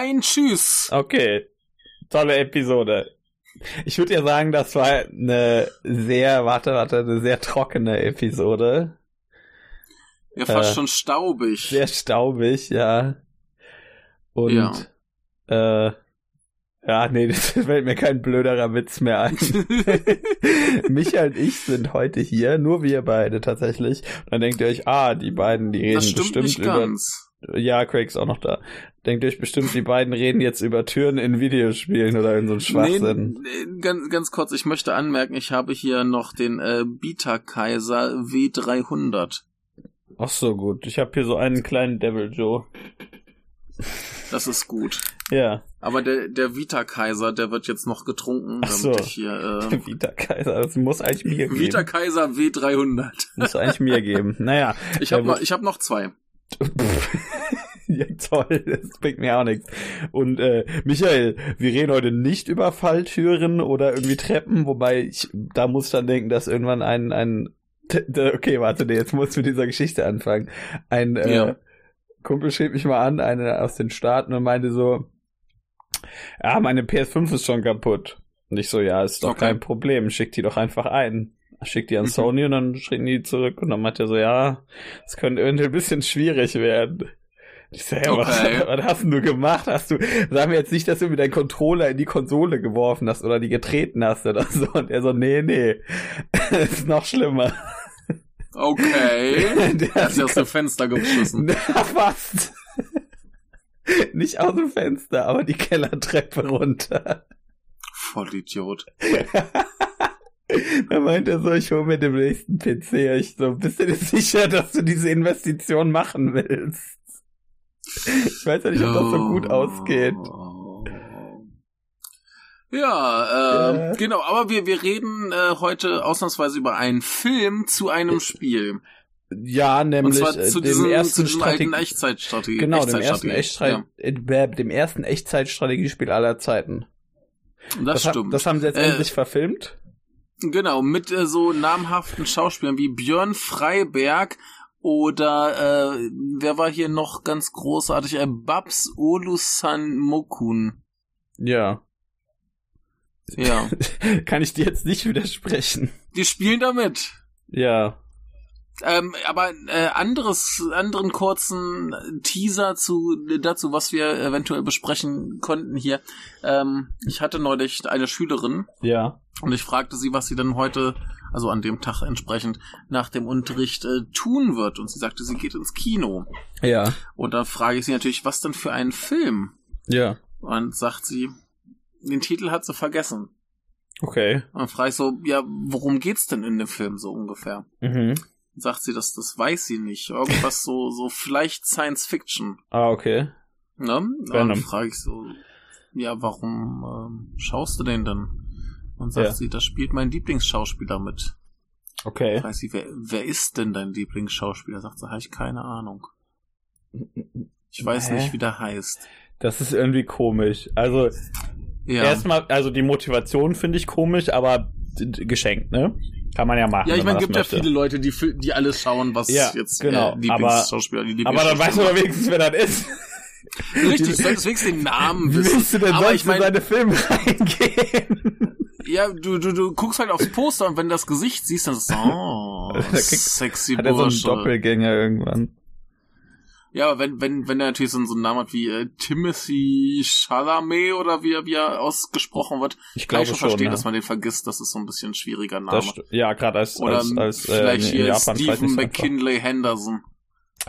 Nein, tschüss. Okay, tolle Episode. Ich würde ja sagen, das war eine sehr, warte, warte, eine sehr trockene Episode. Ja, fast äh, schon staubig. Sehr staubig, ja. Und ja. äh, ja, nee, das fällt mir kein blöderer Witz mehr ein. Michael und ich sind heute hier, nur wir beide tatsächlich. Und dann denkt ihr euch, ah, die beiden, die reden das stimmt bestimmt über. Ganz. Ja, Craig ist auch noch da. Denkt euch bestimmt, die beiden reden jetzt über Türen in Videospielen oder in so einem Schwachsinn. Nee, nee, ganz, ganz kurz, ich möchte anmerken, ich habe hier noch den äh, Beta Kaiser W300. Ach so, gut. Ich habe hier so einen kleinen Devil Joe. Das ist gut. Ja. Aber der, der Vita-Kaiser, der wird jetzt noch getrunken, Ach so. damit ich hier. Äh, Vita-Kaiser, das muss eigentlich mir geben. Vita-Kaiser W300. Muss eigentlich mir geben. Naja. Ich habe noch, ich hab noch zwei. ja, toll, das bringt mir auch nichts. Und äh, Michael, wir reden heute nicht über Falltüren oder irgendwie Treppen, wobei ich da muss dann denken, dass irgendwann ein, ein okay, warte, nee, jetzt muss mit dieser Geschichte anfangen. Ein äh, ja. Kumpel schrieb mich mal an, einer aus den Staaten und meinte so, ja, meine PS5 ist schon kaputt. Und ich so, ja, ist doch okay. kein Problem, schick die doch einfach ein. Schick die an mhm. Sony und dann schicken die zurück und dann meinte er so, ja, es könnte irgendwie ein bisschen schwierig werden. Ich so, ja, okay. was, was hast du gemacht? Hast du, sag mir jetzt nicht, dass du mit deinem Controller in die Konsole geworfen hast oder die getreten hast oder so. Und er so, nee, nee, ist noch schlimmer. Okay. Der hat sich aus dem Fenster geschossen. Na, fast. Nicht aus dem Fenster, aber die Kellertreppe runter. Vollidiot. Da meint er so, ich hole mir den nächsten PC. Ich so, bist du dir sicher, dass du diese Investition machen willst? Ich weiß ja nicht, ob das so gut ausgeht. Ja, äh, ja. genau, aber wir, wir reden äh, heute ausnahmsweise über einen Film zu einem Spiel. Ja, nämlich Und zwar zu dem diesem, ersten zu alten Echtzeitstrategie. Genau, dem ersten, Echtzeit, ja. Äh, dem ersten Echtzeitstrategiespiel aller Zeiten. Das, das stimmt. Hat, das haben sie jetzt äh, endlich verfilmt. Genau, mit äh, so namhaften Schauspielern wie Björn Freiberg oder äh, wer war hier noch ganz großartig? Äh, Babs Olusan Mokun. Ja. Ja. Kann ich dir jetzt nicht widersprechen. Die spielen damit. Ja. Ähm, aber äh, anderes, anderen kurzen Teaser zu dazu, was wir eventuell besprechen konnten hier. Ähm, ich hatte neulich eine Schülerin. Ja. Und ich fragte sie, was sie denn heute, also an dem Tag entsprechend, nach dem Unterricht äh, tun wird. Und sie sagte, sie geht ins Kino. Ja. Und da frage ich sie natürlich, was denn für einen Film? Ja. Und sagt sie, den Titel hat sie vergessen. Okay. Und dann frage ich so, ja, worum geht's denn in dem Film so ungefähr? Mhm. Sagt sie, das, das weiß sie nicht. Irgendwas so, so vielleicht Science Fiction. Ah, okay. Ne? Dann frage ich so, ja, warum ähm, schaust du den denn? Und sagt ja. sie, das spielt mein Lieblingsschauspieler mit. Okay. Weiß sie, wer, wer ist denn dein Lieblingsschauspieler? Sagt sie, habe ich keine Ahnung. Ich weiß Hä? nicht, wie der heißt. Das ist irgendwie komisch. Also, ja. erstmal, also die Motivation finde ich komisch, aber geschenkt, ne? Kann man ja machen. Ja, ich meine, gibt möchte. ja viele Leute, die, die alles schauen, was ja, jetzt genau. äh, Lieblingsschauspieler, die Aber dann weißt du doch wenigstens, wer das ist. Richtig, du solltest wenigstens den Namen wissen. Wie willst du denn aber sonst ich mein, in seine Filme reingehen? Ja, du, du, du guckst halt aufs Poster und wenn du das Gesicht siehst, dann ist es oh, sexy Hat er so einen Doppelgänger irgendwann. Ja, aber wenn, wenn, wenn er natürlich so, einen Namen hat wie äh, Timothy Chalamet oder wie er, wie er ausgesprochen wird, ich glaube ich schon verstehen, ja. dass man den vergisst, das ist so ein bisschen ein schwieriger Name. ja, gerade als, oder als, als äh, vielleicht in, hier Japan Stephen McKinley Henderson.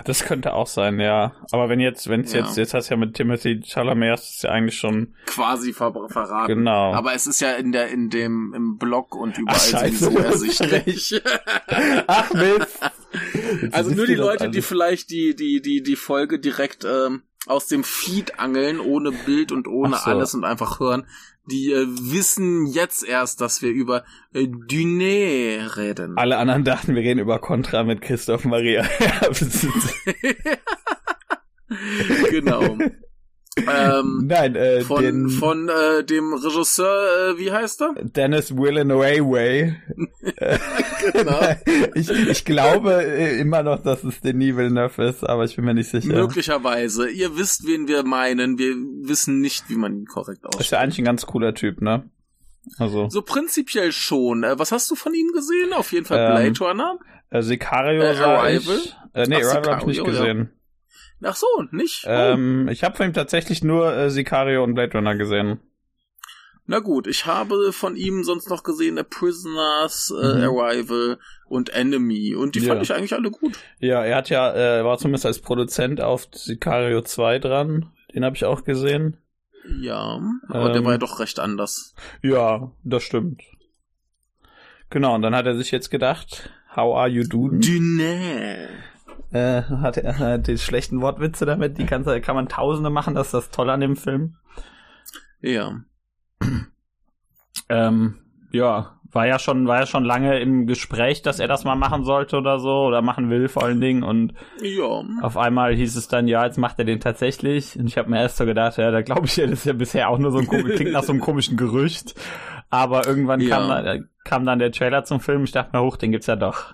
Das könnte auch sein, ja. Aber wenn jetzt, wenn es ja. jetzt, jetzt hast du ja mit Timothy Chalamet, das ist ja eigentlich schon quasi ver verraten. Genau. Aber es ist ja in der, in dem, im Blog und überall Ach, sind so ersichtlich. Ach Mist. Also nur die Leute, die vielleicht die, die, die, die Folge direkt ähm, aus dem Feed angeln, ohne Bild und ohne so. alles und einfach hören, die äh, wissen jetzt erst, dass wir über äh, Dune reden. Alle anderen dachten, wir reden über Contra mit Christoph Maria. genau. Ähm, Nein, äh, von, den von äh, dem Regisseur, äh, wie heißt er? Dennis Villeneuve. genau. ich, ich glaube äh, immer noch, dass es Denis Villeneuve ist, aber ich bin mir nicht sicher. Möglicherweise. Ihr wisst, wen wir meinen. Wir wissen nicht, wie man ihn korrekt ausspricht. Ist ja eigentlich ein ganz cooler Typ, ne? Also. So prinzipiell schon. Äh, was hast du von ihm gesehen? Auf jeden Fall Ähm, Blade Runner. Äh, Sicario Äh, Arrival? Äh, nee, Ach, Arrival habe ich nicht Sicario, ja. Ach so, nicht? Oh. Ähm, ich habe von ihm tatsächlich nur äh, Sicario und Blade Runner gesehen. Na gut, ich habe von ihm sonst noch gesehen The Prisoners, äh, Mhm. Arrival und Enemy. Und die Ja. fand ich eigentlich alle gut. Ja, er hat ja, äh, war zumindest als Produzent auf Sicario 2 dran. Den habe ich auch gesehen. Ja, aber der Ähm. war ja doch recht anders. Ja, das stimmt. Genau, und dann hat er sich jetzt gedacht, how are you doing? Dünne. Äh, hat er äh, die schlechten Wortwitze damit, die kann, kann man tausende machen, das ist das Tolle an dem Film. Ja. Ähm, ja, war ja schon, war ja schon lange im Gespräch, dass er das mal machen sollte oder so, oder machen will vor allen Dingen. Und Ja. auf einmal hieß es dann, ja, jetzt macht er den tatsächlich. Und ich habe mir erst so gedacht, ja, da glaube ich, ja, das ist ja bisher auch nur so ein klingt nach so einem komischen Gerücht. Aber irgendwann Ja. kam, dann, kam dann der Trailer zum Film. Ich dachte mir, hoch, den gibt's ja doch.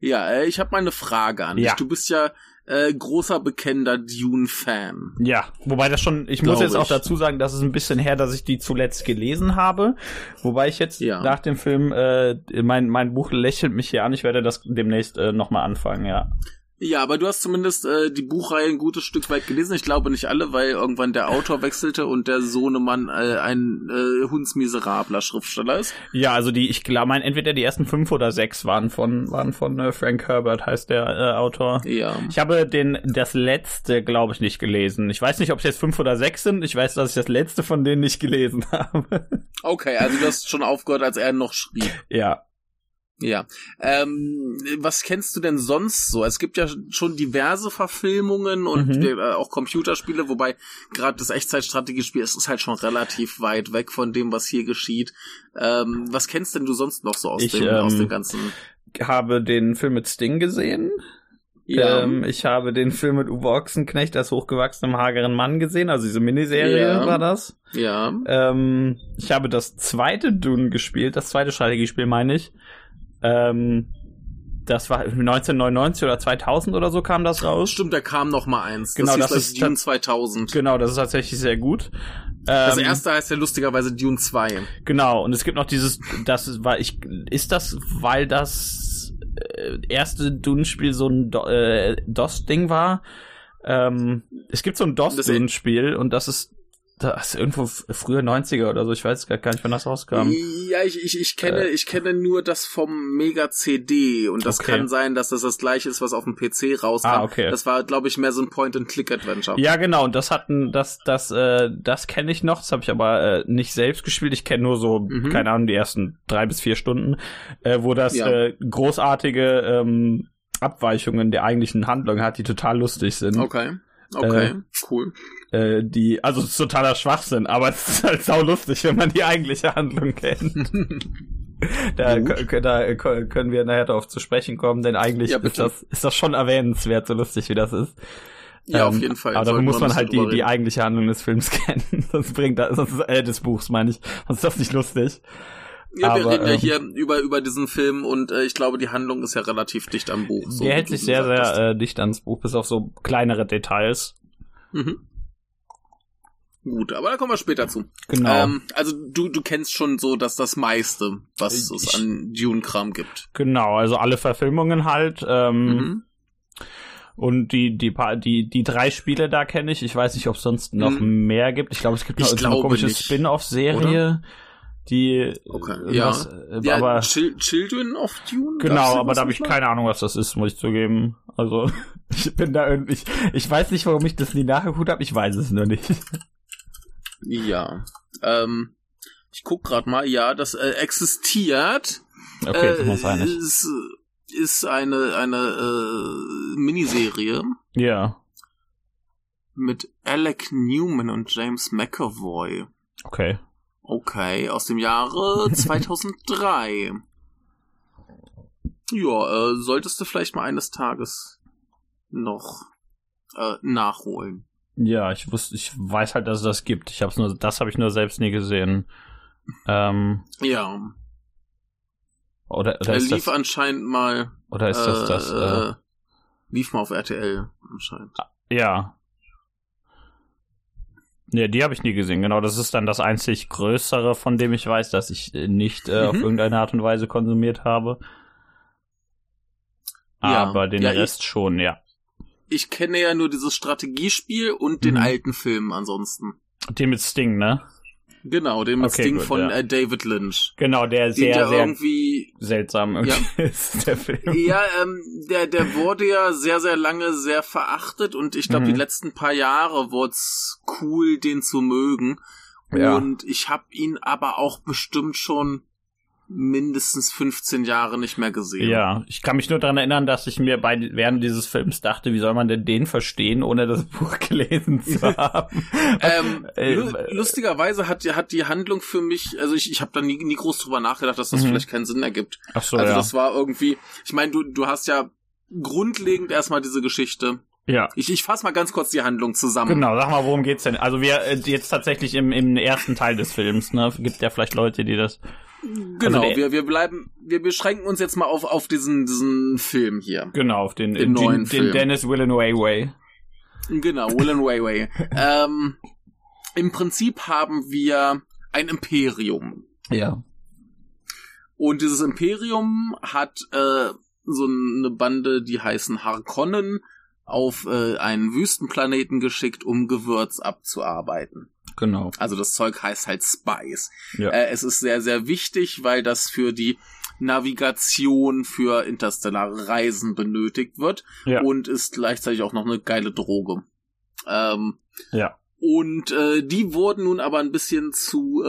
Ja, äh, ich habe mal eine Frage an Ja. dich. Du bist ja äh, großer bekennender Dune-Fan. Ja, wobei das schon, ich Glaub muss jetzt auch ich. dazu sagen, das ist ein bisschen her, dass ich die zuletzt gelesen habe. Wobei ich jetzt Ja. nach dem Film, äh, mein, mein Buch lächelt mich hier an, ich werde das demnächst äh, nochmal anfangen, ja. Ja, aber du hast zumindest äh, die Buchreihe ein gutes Stück weit gelesen. Ich glaube nicht alle, weil irgendwann der Autor wechselte und der Sohnemann äh, ein äh, hundsmiserabler Schriftsteller ist. Ja, also die, ich glaube, mein, entweder die ersten fünf oder sechs waren von, waren von äh, Frank Herbert, heißt der äh, Autor. Ja. Ich habe den, das letzte, glaube ich, nicht gelesen. Ich weiß nicht, ob es jetzt fünf oder sechs sind. Ich weiß, dass ich das letzte von denen nicht gelesen habe. Okay, also du hast schon aufgehört, als er noch schrieb. ja. Ja. Ähm, was kennst du denn sonst so? Es gibt ja schon diverse Verfilmungen und Mhm. äh, auch Computerspiele, wobei gerade das Echtzeitstrategiespiel ist, ist halt schon relativ weit weg von dem, was hier geschieht. Ähm, was kennst denn du sonst noch so aus, Ich, dem, ähm, aus dem ganzen? Habe den Film mit Sting gesehen. Ja. Ähm, ich habe den Film mit Uwe Ochsenknecht als hochgewachsenem hageren Mann gesehen, also diese Miniserie Ja. war das. ja. Ähm, ich habe das zweite Dune gespielt, das zweite Strategiespiel meine ich. Ähm, das war 1999 oder 2000 oder so kam das raus. Stimmt, da kam noch mal eins. Genau, das gleich ist Dune tats- 2000. Genau, das ist tatsächlich sehr gut. Das Ähm, erste heißt ja lustigerweise Dune 2. Genau, und es gibt noch dieses, das war ich, ist das, weil das äh, erste Dune-Spiel so ein Do äh, DOS-Ding war? Ähm, es gibt so ein Das- DOS-Dune-Spiel und das ist, das ist irgendwo früher 90er oder so, ich weiß gar nicht, wann das rauskam. Ja, ich, ich, ich kenne, Äh. ich kenne nur das vom Mega CD und das Okay. kann sein, dass das das gleiche ist, was auf dem PC rauskam. Ah, okay. Das war, glaube ich, mehr so ein Point-and-Click-Adventure. Ja, genau, und das hatten, das, das, äh, das kenne ich noch, das habe ich aber äh, nicht selbst gespielt. Ich kenne nur so, Mhm. keine Ahnung, die ersten drei bis vier Stunden, äh, wo das Ja. äh, großartige ähm, Abweichungen der eigentlichen Handlung hat, die total lustig sind. Okay. Okay, Äh. cool. Äh, die, also es ist totaler Schwachsinn, aber es ist halt sau lustig, wenn man die eigentliche Handlung kennt. da, da kö- können wir nachher darauf zu sprechen kommen, denn eigentlich Ja, ist das, ist das schon erwähnenswert, so lustig wie das ist. Ja, Ähm, auf jeden Fall. Aber dafür muss man halt die, die eigentliche Handlung des Films kennen. sonst bringt das, sonst, äh, des Buchs meine ich. Sonst ist das nicht lustig. Ja, wir aber, reden ja ähm, hier über, über diesen Film und äh, ich glaube, die Handlung ist ja relativ dicht am Buch. so Der hält sich sehr, sehr äh, dicht ans Buch, bis auf so kleinere Details. Mhm. Gut, aber da kommen wir später zu. Genau. Ähm, also du, du kennst schon so, dass das meiste, was es Ich- an Dune-Kram gibt. genau, also alle Verfilmungen halt. Ähm, Mhm. Und die, die, paar, die, die drei Spiele da kenne ich. Ich weiß nicht, ob es sonst noch Mhm. mehr gibt. Ich glaube, es gibt noch irgendeine glaube komische. Spin-off-Serie, die. Okay, irgendwas, äh, Ja, aber Chil Children of Dune? Genau, aber da habe ich mal? keine Ahnung, was das ist, muss ich zugeben. Also ich bin da irgendwie. Ich, ich weiß nicht, warum ich das nie nachgeguckt habe. Ich weiß es nur nicht. Ja. Ähm, ich guck gerade mal, ja, das äh, existiert. Okay, äh, das muss sein. nicht. ist, ist eine, eine äh, Miniserie Ja, mit Alec Newman und James McAvoy. okay. Okay, aus dem Jahre 2003. Ja, äh, solltest du vielleicht mal eines Tages noch äh, nachholen. Ja, ich wusste, ich weiß halt, dass es das gibt. Ich hab's nur, das habe ich nur selbst nie gesehen. Ähm, ja. Oder, oder er lief das, anscheinend mal. Oder ist das äh, das? Äh, lief mal auf RTL anscheinend. Ja. Nee, die habe ich nie gesehen. Genau, das ist dann das einzig Größere, von dem ich weiß, dass ich nicht äh, mhm. auf irgendeine Art und Weise konsumiert habe. Aber ja, den ja, Rest schon, ja. Ich kenne ja nur dieses Strategiespiel und den mhm. alten Film ansonsten. Den mit Sting, ne? Genau, den mit okay, Sting gut, von ja. äh, David Lynch. Genau, der sehr, der sehr irgendwie, seltsam ja. ist, der Film. Ja, ähm, der, der wurde ja sehr, sehr lange sehr verachtet und ich glaube, mhm. die letzten paar Jahre wurde es cool, den zu mögen. Ja. Und ich habe ihn aber auch bestimmt schon mindestens 15 Jahre nicht mehr gesehen. Ja, ich kann mich nur daran erinnern, dass ich mir bei während dieses Films dachte, wie soll man denn den verstehen, ohne das Buch gelesen zu haben? ähm, äh, lustigerweise hat, hat die Handlung für mich, also ich, ich habe da nie, nie groß drüber nachgedacht, dass das mhm. vielleicht keinen Sinn ergibt. Ach so, also ja. das war irgendwie, ich meine, du, du hast ja grundlegend erstmal diese Geschichte. Ja. Ich, ich fasse mal ganz kurz die Handlung zusammen. Genau, sag mal, worum geht's denn? Also wir äh, jetzt tatsächlich im, im ersten Teil des Films, ne? Gibt ja vielleicht Leute, die das Genau, also wir, wir bleiben, wir beschränken uns jetzt mal auf, auf diesen, diesen Film hier. Genau, auf den, den, neuen den, den Dennis Villeneuve Way. Genau, Villeneuve Way. ähm, Im Prinzip haben wir ein Imperium. Ja. Und dieses Imperium hat äh, so eine Bande, die heißen Harkonnen, auf äh, einen Wüstenplaneten geschickt, um Gewürz abzuarbeiten. Genau. Also das Zeug heißt halt Spice. Ja. Äh, es ist sehr, sehr wichtig, weil das für die Navigation für interstellare Reisen benötigt wird ja. und ist gleichzeitig auch noch eine geile Droge. Ähm, ja. Und äh, die wurden nun aber ein bisschen zu äh,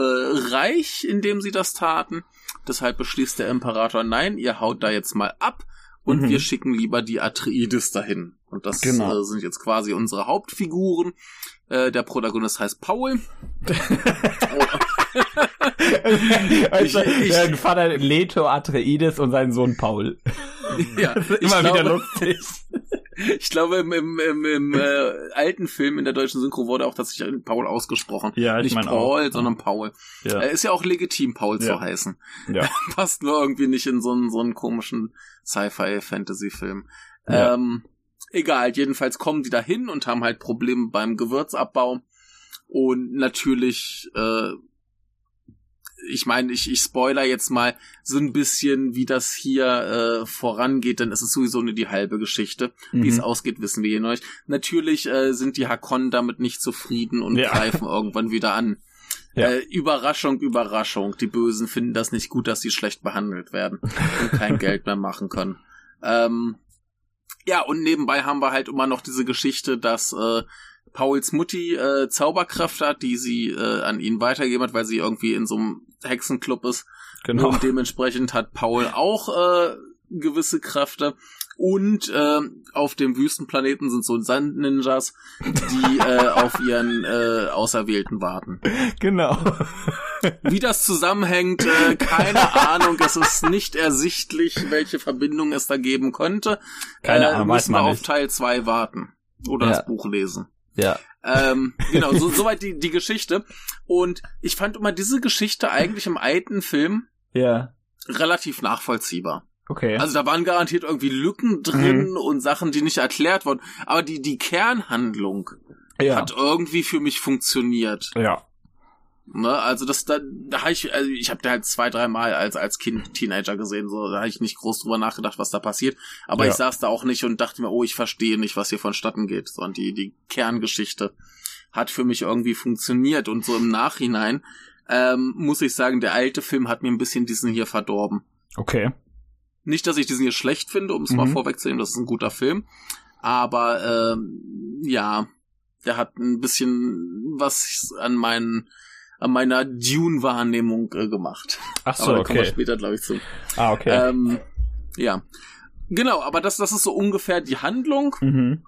reich, indem sie das taten. Deshalb beschließt der Imperator, nein, ihr haut da jetzt mal ab und mhm. wir schicken lieber die Atreides dahin. Und das genau. äh, sind jetzt quasi unsere Hauptfiguren. Äh, der Protagonist heißt Paul. also, ich, ich, der Vater Leto Atreides und sein Sohn Paul. Ja, immer wieder glaube, lustig. Ich glaube, im, im, im, im äh, alten Film in der deutschen Synchro wurde auch tatsächlich Paul ausgesprochen. Ja, ich Nicht mein Paul, auch. sondern Paul. Ja. Er ist ja auch legitim, Paul ja. zu heißen. Ja. Passt nur irgendwie nicht in so einen, so einen komischen Sci-Fi-Fantasy-Film. Ja. Ähm, Egal, jedenfalls kommen die dahin und haben halt Probleme beim Gewürzabbau. Und natürlich, äh, ich meine, ich, ich spoiler jetzt mal so ein bisschen, wie das hier äh, vorangeht, denn es ist sowieso nur die halbe Geschichte. Mhm. Wie es ausgeht, wissen wir hier noch nicht. Natürlich äh, sind die Hakon damit nicht zufrieden und ja. greifen irgendwann wieder an. Ja. Äh, Überraschung, Überraschung. Die Bösen finden das nicht gut, dass sie schlecht behandelt werden und kein Geld mehr machen können. Ähm, ja, und nebenbei haben wir halt immer noch diese Geschichte, dass äh, Pauls Mutti äh, Zauberkraft hat, die sie äh, an ihn weitergegeben hat, weil sie irgendwie in so einem Hexenclub ist. Genau. Und dementsprechend hat Paul auch äh, gewisse Kräfte. Und äh, auf dem Wüstenplaneten sind so Sand-Ninjas, die äh, auf ihren äh, Auserwählten warten. Genau. Wie das zusammenhängt, äh, keine Ahnung. Es ist nicht ersichtlich, welche Verbindung es da geben könnte. Keine äh, Ahnung, müssen wir auf Teil 2 warten. Oder ja. das Buch lesen. Ja. Ähm, genau, so, soweit die, die Geschichte. Und ich fand immer diese Geschichte eigentlich im alten Film ja. relativ nachvollziehbar. Okay. Also da waren garantiert irgendwie Lücken drin mhm. und Sachen, die nicht erklärt wurden. Aber die, die Kernhandlung ja. hat irgendwie für mich funktioniert. Ja. Ne, also das da, da habe ich, also ich habe da halt zwei, drei Mal als als Kind Teenager gesehen, so da habe ich nicht groß drüber nachgedacht, was da passiert. Aber ja. ich saß da auch nicht und dachte mir, oh, ich verstehe nicht, was hier vonstatten geht. Sondern die die Kerngeschichte hat für mich irgendwie funktioniert und so im Nachhinein ähm, muss ich sagen, der alte Film hat mir ein bisschen diesen hier verdorben. Okay. Nicht, dass ich diesen hier schlecht finde, um es mhm. mal vorwegzunehmen, das ist ein guter Film. Aber ähm, ja, der hat ein bisschen was an meinen an meiner Dune-Wahrnehmung äh, gemacht. Ach so, aber da okay. kommen wir später, glaube ich, zu. Ah, okay. Ähm, ja. Genau, aber das, das ist so ungefähr die Handlung. Mhm.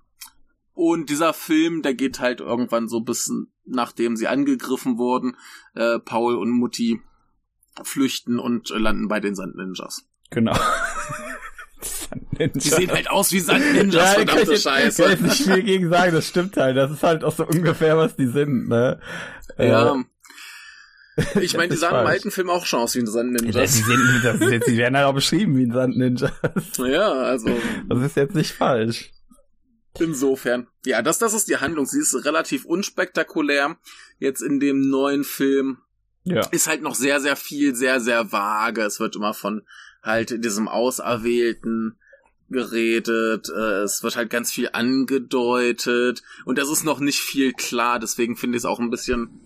Und dieser Film, der geht halt irgendwann so bis nachdem sie angegriffen wurden, äh, Paul und Mutti flüchten und landen bei den Sand Ninjas. Genau. Die sehen halt aus wie Sand-Ninjas, ja, verdammte ich, Scheiße. Kann ich nicht viel gegen sagen, das stimmt halt. Das ist halt auch so ungefähr, was die sind, ne? Ja. Äh, ich meine, die sahen falsch. im alten Film auch schon aus wie ein Sand-Ninjas. Ja, die, sind, die werden halt auch beschrieben wie ein Sand-Ninjas. Ja, also. Das ist jetzt nicht falsch. Insofern. Ja, das, das ist die Handlung. Sie ist relativ unspektakulär. Jetzt in dem neuen Film ja. ist halt noch sehr, sehr viel, sehr, sehr vage. Es wird immer von halt diesem Auserwählten geredet, äh, es wird halt ganz viel angedeutet und das ist noch nicht viel klar, deswegen finde ich es auch ein bisschen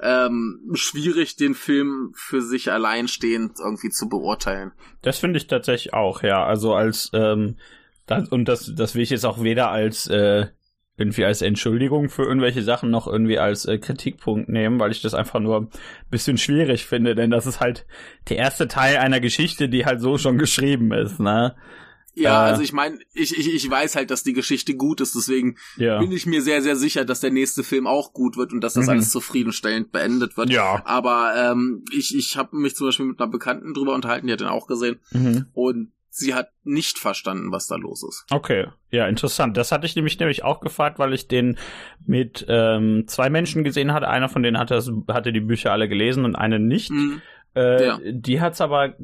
ähm, schwierig, den Film für sich alleinstehend irgendwie zu beurteilen. Das finde ich tatsächlich auch, ja. Also als ähm, das, und das, das will ich jetzt auch weder als äh, irgendwie als Entschuldigung für irgendwelche Sachen noch irgendwie als äh, Kritikpunkt nehmen, weil ich das einfach nur ein bisschen schwierig finde, denn das ist halt der erste Teil einer Geschichte, die halt so schon geschrieben ist, ne? Ja, äh, also ich meine, ich, ich, ich weiß halt, dass die Geschichte gut ist, deswegen ja. bin ich mir sehr, sehr sicher, dass der nächste Film auch gut wird und dass das mhm. alles zufriedenstellend beendet wird. Ja. Aber ähm, ich, ich habe mich zum Beispiel mit einer Bekannten drüber unterhalten, die hat den auch gesehen. Mhm. Und sie hat nicht verstanden, was da los ist. Okay, ja, interessant. Das hatte ich nämlich nämlich auch gefragt, weil ich den mit ähm, zwei Menschen gesehen hatte. Einer von denen hatte, hatte die Bücher alle gelesen und eine nicht. Mhm. Äh, ja. Die hat's aber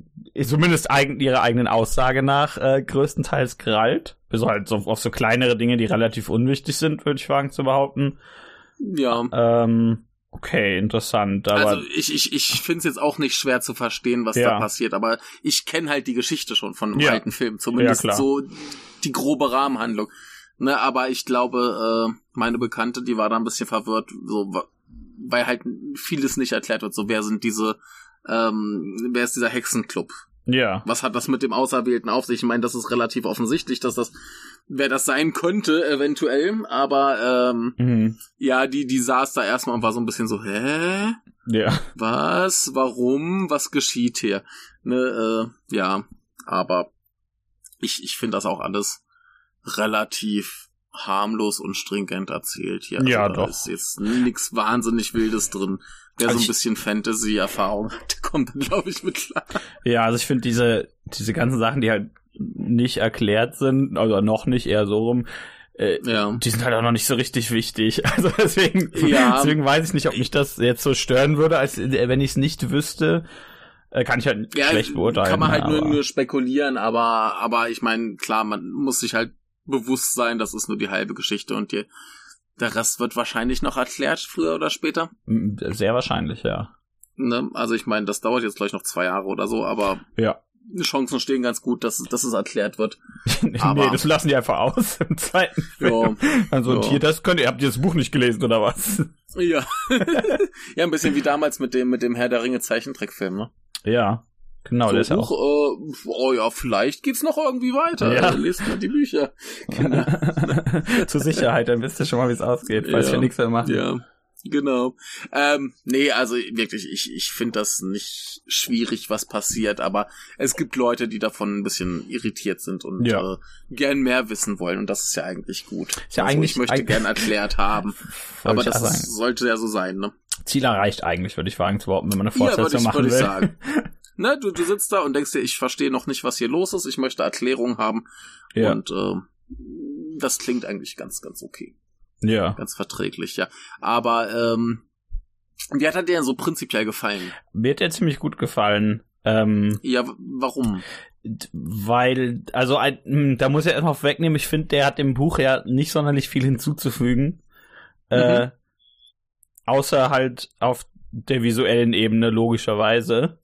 zumindest eigen, ihrer eigenen Aussage nach äh, größtenteils gerallt. Bis halt so, auf so kleinere Dinge, die relativ unwichtig sind, würde ich wagen zu behaupten. Ja. Ähm, Okay, interessant. Aber also ich, ich, ich finde es jetzt auch nicht schwer zu verstehen, was ja. da passiert, aber ich kenne halt die Geschichte schon von einem ja. alten Film, zumindest ja, so die grobe Rahmenhandlung. Ne, aber ich glaube, äh, meine Bekannte, die war da ein bisschen verwirrt, so weil halt vieles nicht erklärt wird. So, wer sind diese, ähm, wer ist dieser Hexenclub? Ja. Was hat das mit dem Auserwählten auf sich? Ich meine, das ist relativ offensichtlich, dass das wer das sein könnte, eventuell, aber ähm, mhm. ja, die, die saß da erstmal und war so ein bisschen so, hä? Ja. Was? Warum? Was geschieht hier? Ne, äh, ja, aber ich, ich finde das auch alles relativ harmlos und stringent erzählt hier. Ja, also, doch. Da ist jetzt nichts wahnsinnig Wildes drin. Wer also so ein bisschen Fantasy-Erfahrung hat, kommt dann, glaube ich, mit klar. Ja, also ich finde diese, diese ganzen Sachen, die halt nicht erklärt sind, also noch nicht, eher so rum, äh, ja. die sind halt auch noch nicht so richtig wichtig. Also deswegen, ja. deswegen weiß ich nicht, ob mich das jetzt so stören würde, als wenn ich es nicht wüsste. Äh, kann ich halt ja, schlecht beurteilen. Kann man halt nur, nur spekulieren, aber, aber ich meine, klar, man muss sich halt bewusst sein, das ist nur die halbe Geschichte und die, der Rest wird wahrscheinlich noch erklärt, früher oder später. Sehr wahrscheinlich, ja. Ne? Also ich meine, das dauert jetzt gleich noch zwei Jahre oder so, aber ja. Chancen stehen ganz gut, dass, dass es erklärt wird. nee, Aber, das lassen die einfach aus im zweiten Film. Ja, also ja. hier, das könnt ihr, habt ihr das Buch nicht gelesen oder was? Ja. ja, ein bisschen wie damals mit dem, mit dem Herr der Ringe Zeichentrickfilm, ne? Ja. Genau, so, ja auch. Äh, oh ja, vielleicht geht's noch irgendwie weiter. Ja. Also, lest mal die Bücher. Genau. Zur Sicherheit, dann wisst ihr schon mal, wie es ausgeht, falls ja. wir nichts mehr machen. Ja. Genau. Ähm, nee, also wirklich, ich, ich finde das nicht schwierig, was passiert, aber es gibt Leute, die davon ein bisschen irritiert sind und ja. äh, gern mehr wissen wollen und das ist ja eigentlich gut. Ist ja also, eigentlich, ich möchte eigentlich, gern erklärt haben, aber das ist, sollte ja so sein, ne? Ziel erreicht eigentlich, würde ich sagen, zu behaupten, wenn man eine Fortsetzung ja, machen will. Ich sagen. Ne, du, du sitzt da und denkst dir, ich verstehe noch nicht, was hier los ist, ich möchte Erklärung haben ja. und äh, das klingt eigentlich ganz, ganz okay. Ja. Ganz verträglich, ja. Aber ähm, wie hat er dir denn so prinzipiell gefallen? Mir hat er ziemlich gut gefallen. Ähm, ja, warum? Weil, also hm, da muss ich erstmal wegnehmen, ich finde, der hat dem Buch ja nicht sonderlich viel hinzuzufügen. Mhm. Äh, außer halt auf der visuellen Ebene, logischerweise.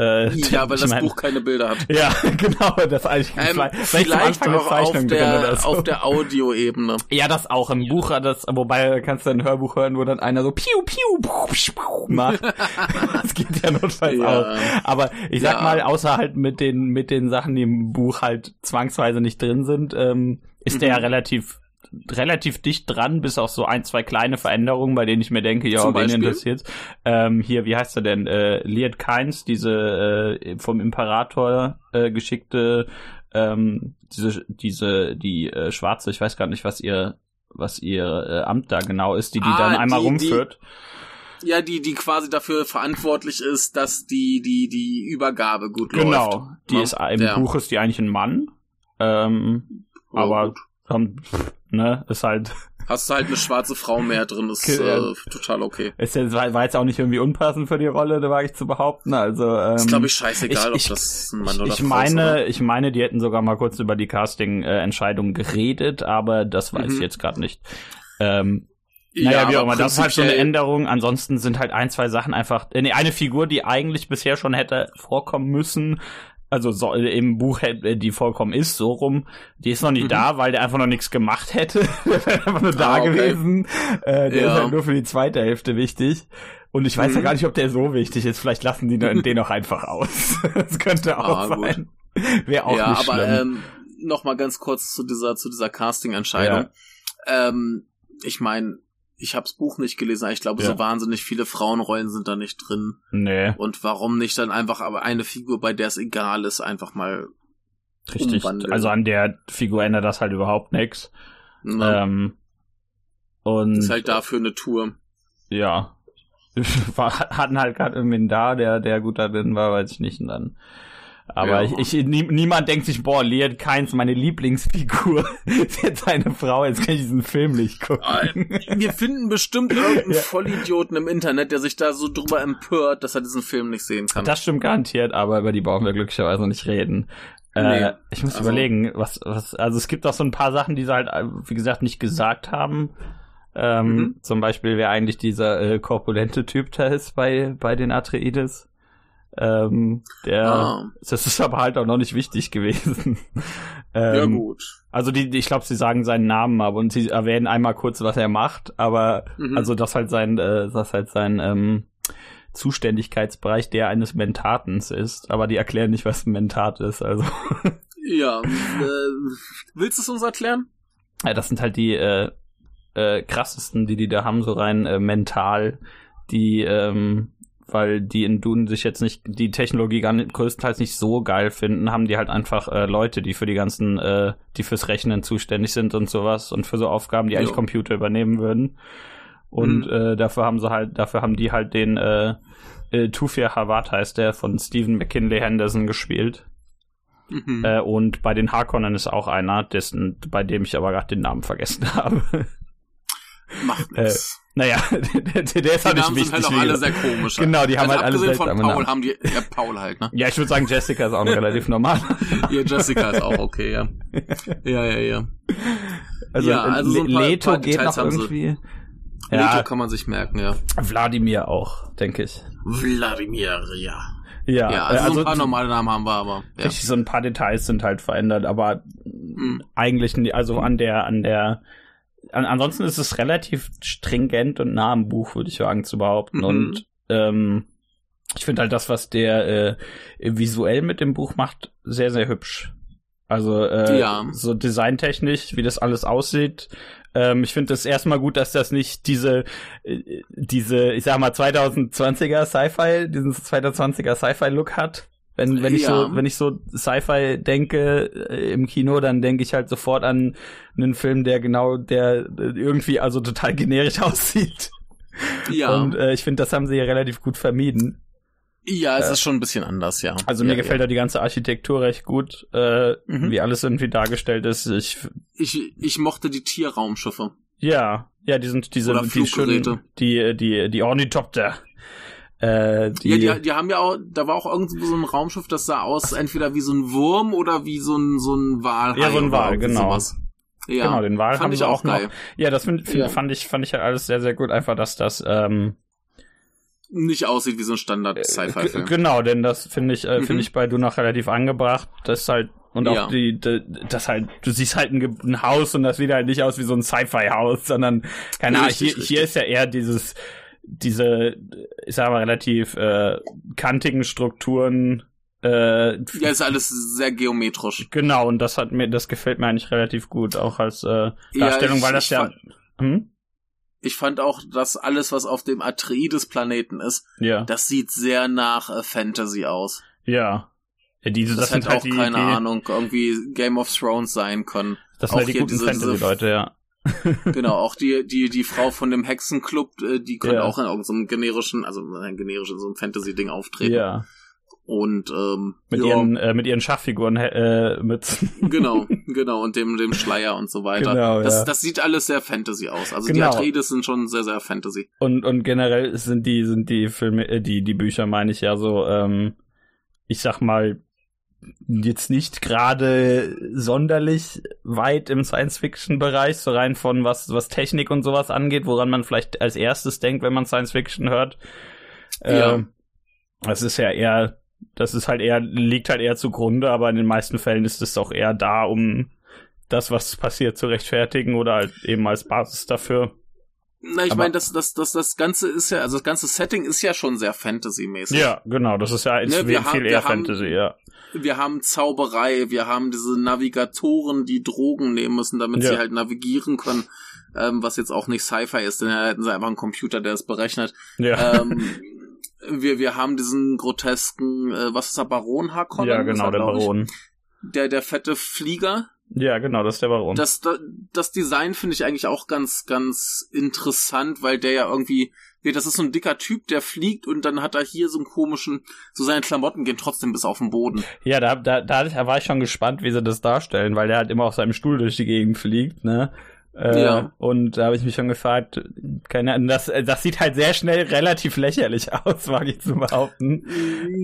Äh, ja, weil das mein, Buch keine Bilder hat. Ja, genau, das eigentlich ähm, vielleicht auch auf der, so. auf der Audioebene. Ja, das auch im Buch, das, wobei kannst du ein Hörbuch hören, wo dann einer so piu piu piu, piu macht. das geht ja notfalls ja. auch. Aber ich sag ja. mal, außer halt mit den mit den Sachen, die im Buch halt zwangsweise nicht drin sind, ähm, ist mhm. der ja relativ relativ dicht dran, bis auf so ein, zwei kleine Veränderungen, bei denen ich mir denke, ja, wen interessiert. Ähm, hier, wie heißt er denn? Äh, Liet Kynes, diese äh, vom Imperator äh, geschickte, ähm, diese, diese, die äh, Schwarze, ich weiß gar nicht, was ihr, was ihr äh, Amt da genau ist, die die ah, dann einmal die, rumführt. Ja, die, die quasi dafür verantwortlich ist, dass die, die, die Übergabe gut genau. läuft. Genau. Die ja. ist, im ja. Buch ist die eigentlich ein Mann. Ähm, oh, aber, ne, ist halt Hast du halt eine schwarze Frau mehr drin, ist äh, total okay. Ist jetzt, war jetzt auch nicht irgendwie unpassend für die Rolle, da wage ich zu behaupten. Also ähm, ist glaube ich scheißegal, ich, ob das ein Mann ich, oder ich Frau meine, ist. Ich meine, die hätten sogar mal kurz über die Casting-Entscheidung geredet, aber das weiß mhm. ich jetzt gerade nicht. Ähm, naja, ja, wie auch immer, das ist halt so eine Änderung. Ansonsten sind halt ein, zwei Sachen einfach. Äh, nee, eine Figur, die eigentlich bisher schon hätte vorkommen müssen, also so, im Buch äh, die vollkommen ist, so rum, die ist noch nicht mhm. da, weil der einfach noch nichts gemacht hätte. der wäre einfach nur ah, da okay. gewesen. Äh, der ja. ist halt nur für die zweite Hälfte wichtig. Und ich weiß mhm. ja gar nicht, ob der so wichtig ist. Vielleicht lassen die den auch einfach aus. das könnte auch ah, sein. Wäre auch ja, nicht aber, schlimm. Ähm, noch mal ganz kurz zu dieser zu dieser Casting-Entscheidung. Ja. Ähm, ich meine, ich habe das Buch nicht gelesen, aber ich glaube, ja. so wahnsinnig viele Frauenrollen sind da nicht drin. Nee. Und warum nicht dann einfach aber eine Figur, bei der es egal ist, einfach mal Richtig. Umwandeln. Also an der Figur ändert das halt überhaupt nichts. Ähm, und ist halt dafür eine Tour. Ja. hatten halt gerade irgendwie da, der, der gut da drin war, weiß ich nicht. Und dann aber ja. ich, ich nie, niemand denkt sich, boah, Leon Keins, meine Lieblingsfigur, ist jetzt eine Frau, jetzt kann ich diesen Film nicht gucken. Wir finden bestimmt irgendeinen ja. Vollidioten im Internet, der sich da so drüber empört, dass er diesen Film nicht sehen kann. Das stimmt garantiert, aber über die brauchen wir glücklicherweise nicht reden. Äh, nee. Äh, ich muss also, überlegen, was, was, also es gibt auch so ein paar Sachen, die sie halt, wie gesagt, nicht gesagt haben. Ähm, mhm. Zum Beispiel, wer eigentlich dieser äh, korpulente Typ da ist bei, bei den Atreides. Ähm, der, ah. das ist aber halt auch noch nicht wichtig gewesen. ähm, ja gut. Also die, ich glaube, sie sagen seinen Namen aber und sie erwähnen einmal kurz, was er macht, aber mhm. also das halt sein, äh, das halt sein ähm, Zuständigkeitsbereich der eines Mentatens ist, aber die erklären nicht, was ein Mentat ist. Also ja, äh, willst du es uns erklären? Ja, das sind halt die äh, äh, krassesten, die die da haben, so rein äh, mental, die ähm, weil die in Dune sich jetzt nicht die Technologie gar nicht, größtenteils nicht so geil finden, haben die halt einfach äh, Leute, die für die ganzen, äh, die fürs Rechnen zuständig sind und sowas und für so Aufgaben, die jo. eigentlich Computer übernehmen würden. Und mhm. äh, dafür haben sie halt, dafür haben die halt den äh, äh, Tufir Hawat heißt der von Stephen McKinley Henderson gespielt. Mhm. Äh, und bei den Harkonnen ist auch einer, dessen, bei dem ich aber gerade den Namen vergessen habe. Macht nichts. Äh, naja, der, der ist halt nicht wichtig. Die sind halt auch alle sehr komisch. Genau, die haben also halt alle seltsame von Paul haben die, ja, Paul halt, ne? Ja, ich würde sagen, Jessica ist auch noch relativ normal. ja, Jessica ist auch okay, ja. Ja, ja, ja. Also, ja, also so paar, Leto paar geht noch irgendwie. Ja, Leto kann man sich merken, ja. Wladimir auch, denke ich. Wladimir, ja. Ja, ja also, also so ein paar normale Namen haben wir, aber. Ja. Richtig, so ein paar Details sind halt verändert, aber hm. eigentlich, also an der, an der ansonsten ist es relativ stringent und nah am Buch, würde ich sagen, zu behaupten. Mhm. Und ähm, ich finde halt das, was der äh, visuell mit dem Buch macht, sehr, sehr hübsch. Also äh, ja. so designtechnisch, wie das alles aussieht. Ähm, ich finde es erstmal gut, dass das nicht diese, äh, diese, ich sag mal, 2020er Sci-Fi, diesen 2020er Sci-Fi-Look hat, wenn, wenn ich ja. so, wenn ich so Sci-Fi denke äh, im Kino, dann denke ich halt sofort an einen Film, der genau, der irgendwie also total generisch aussieht. Ja. Und äh, ich finde, das haben sie ja relativ gut vermieden. Ja, es äh, ist schon ein bisschen anders, ja. Also mir ja, gefällt ja. die ganze Architektur recht gut, äh, mhm. wie alles irgendwie dargestellt ist. Ich, ich, ich mochte die Tierraumschiffe. Ja, ja, die sind diese die schönen, die die die Ornithopter. Äh, die, ja, die, die haben ja auch, da war auch irgendwo so ein Raumschiff, das sah aus entweder wie so ein Wurm oder wie so ein, so ein Wal. Ja, so ein Wal, genau. Sowas. Ja, genau, den Wal haben sie auch, auch noch. Ja, das find, find, ja. fand ich, fand ich halt alles sehr, sehr gut. Einfach, dass das, ähm, nicht aussieht wie so ein Standard äh. Genau, denn das finde ich, äh, mhm. finde ich bei du noch relativ angebracht. Das ist halt und auch ja. die, die, das halt, du siehst halt ein, ein, Haus und das sieht halt nicht aus wie so ein Sci-Fi-Haus, sondern keine Ahnung, hier, hier ist ja eher dieses diese, ich sag mal, relativ äh, kantigen Strukturen. Äh, ja, ist alles sehr geometrisch. Genau, und das hat mir, das gefällt mir eigentlich relativ gut, auch als äh, Darstellung, ja, ich, weil das ja. hm? Ich fand auch, dass alles, was auf dem Atreides-Planeten ist, ja. das sieht sehr nach äh, Fantasy aus. Ja. ja diese, das, das hätte halt auch, die, keine die, Ahnung, irgendwie Game of Thrones sein können. Das sind halt die guten Fantasy-Leute, ja. genau, auch die, die, die Frau von dem Hexenclub, äh, die könnte ja. auch in irgendeinem generischen, also ein generischen, so ein Fantasy-Ding auftreten. Ja. Und ähm, mit ja. ihren äh, mit ihren Schachfiguren äh, mit genau genau und dem dem Schleier und so weiter. Genau, das ja. das sieht alles sehr Fantasy aus. Also Genau. die Atreides sind schon sehr sehr Fantasy. und und generell sind die sind die Filme äh, die die Bücher meine ich ja so ähm, ich sag mal jetzt nicht gerade sonderlich weit im Science-Fiction-Bereich, so rein von was, was Technik und sowas angeht, woran man vielleicht als erstes denkt, wenn man Science-Fiction hört. Ja. Ähm, das ist ja eher, das ist halt eher, liegt halt eher zugrunde, aber in den meisten Fällen ist es auch eher da, um das, was passiert, zu rechtfertigen oder halt eben als Basis dafür. Na, ich meine, das, das, das, das Ganze ist ja, also das ganze Setting ist ja schon sehr Fantasy-mäßig. Ja, genau, das ist ja Ne, viel, haben- viel eher haben- Fantasy, ja. Wir haben Zauberei, wir haben diese Navigatoren, die Drogen nehmen müssen, damit Ja. sie halt navigieren können, ähm, was jetzt auch nicht Sci-Fi ist, denn da hätten sie einfach einen Computer, der es berechnet. Ja, ähm, wir, wir haben diesen grotesken, äh, was ist der Baron Harkonnen? ja genau, er, der glaub ich. Baron. Der, der fette Flieger. Ja, genau, das ist der Baron. Das, das, Design finde ich eigentlich auch ganz, ganz interessant, weil der ja irgendwie, ja, das ist so ein dicker Typ, der fliegt und dann hat er hier so einen komischen, so seine Klamotten gehen trotzdem bis auf den Boden. Ja, da, da, da war ich schon gespannt, wie sie das darstellen, weil der halt immer auf seinem Stuhl durch die Gegend fliegt, ne? Äh, Ja. Und da habe ich mich schon gefragt, keine Ahnung, das, das sieht halt sehr schnell relativ lächerlich aus, wage ich zu behaupten.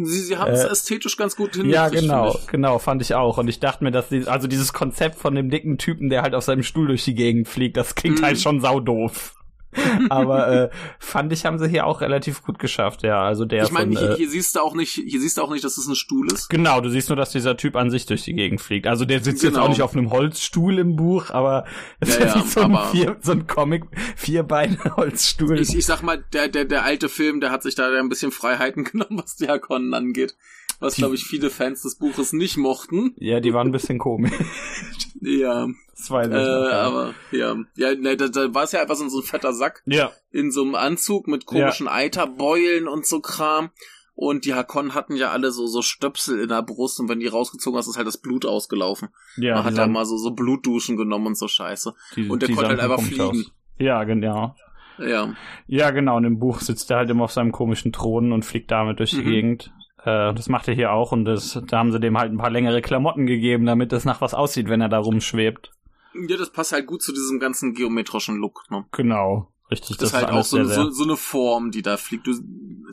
Sie, sie haben es Äh, ästhetisch ganz gut Ja, hingekriegt. genau, finde ich. genau, fand ich auch. Und ich dachte mir, dass die, also dieses Konzept von dem dicken Typen, der halt auf seinem Stuhl durch die Gegend fliegt, das klingt Mhm. halt schon saudoof. Aber äh, fand ich, haben sie hier auch relativ gut geschafft, ja. Also der Ich meine, hier, äh, hier siehst du auch nicht, hier siehst du auch nicht, dass es ein Stuhl ist. Genau, du siehst nur, dass dieser Typ an sich durch die Gegend fliegt. Also der sitzt jetzt Genau. auch nicht auf einem Holzstuhl im Buch, aber es Ja, ist ja, nicht so ein, vier, so ein Comic Vierbeine-Holzstuhl. Ich, ich sag mal, der, der, der alte Film, der hat sich da ein bisschen Freiheiten genommen, was die Harkonnen angeht. Was, glaube ich, viele Fans des Buches nicht mochten. Ja, die waren ein bisschen komisch. Ja, Weiß äh, ja. aber, ja. Ja, ne, da, da war es ja einfach so, ein fetter Sack Ja, in so einem Anzug mit komischen Eiterbeulen und so Kram. Und die Hakonnen hatten ja alle so, so Stöpsel in der Brust und wenn die rausgezogen hast, ist halt das Blut ausgelaufen. ja. Man hat da mal so, so Blutduschen genommen und so Scheiße. die- und der konnte halt einfach komisch aus. fliegen. Ja, genau. Ja. Ja, genau. Und im Buch sitzt er halt immer auf seinem komischen Thron und fliegt damit durch die Mhm. Gegend. Äh, das macht er hier auch und das, da haben sie dem halt ein paar längere Klamotten gegeben, damit das nach was aussieht, wenn er da rumschwebt. Ja, das passt halt gut zu diesem ganzen geometrischen Look, ne? Genau. Richtig, Das, das, ist halt auch so, sehr, so, so eine Form, die da fliegt. Du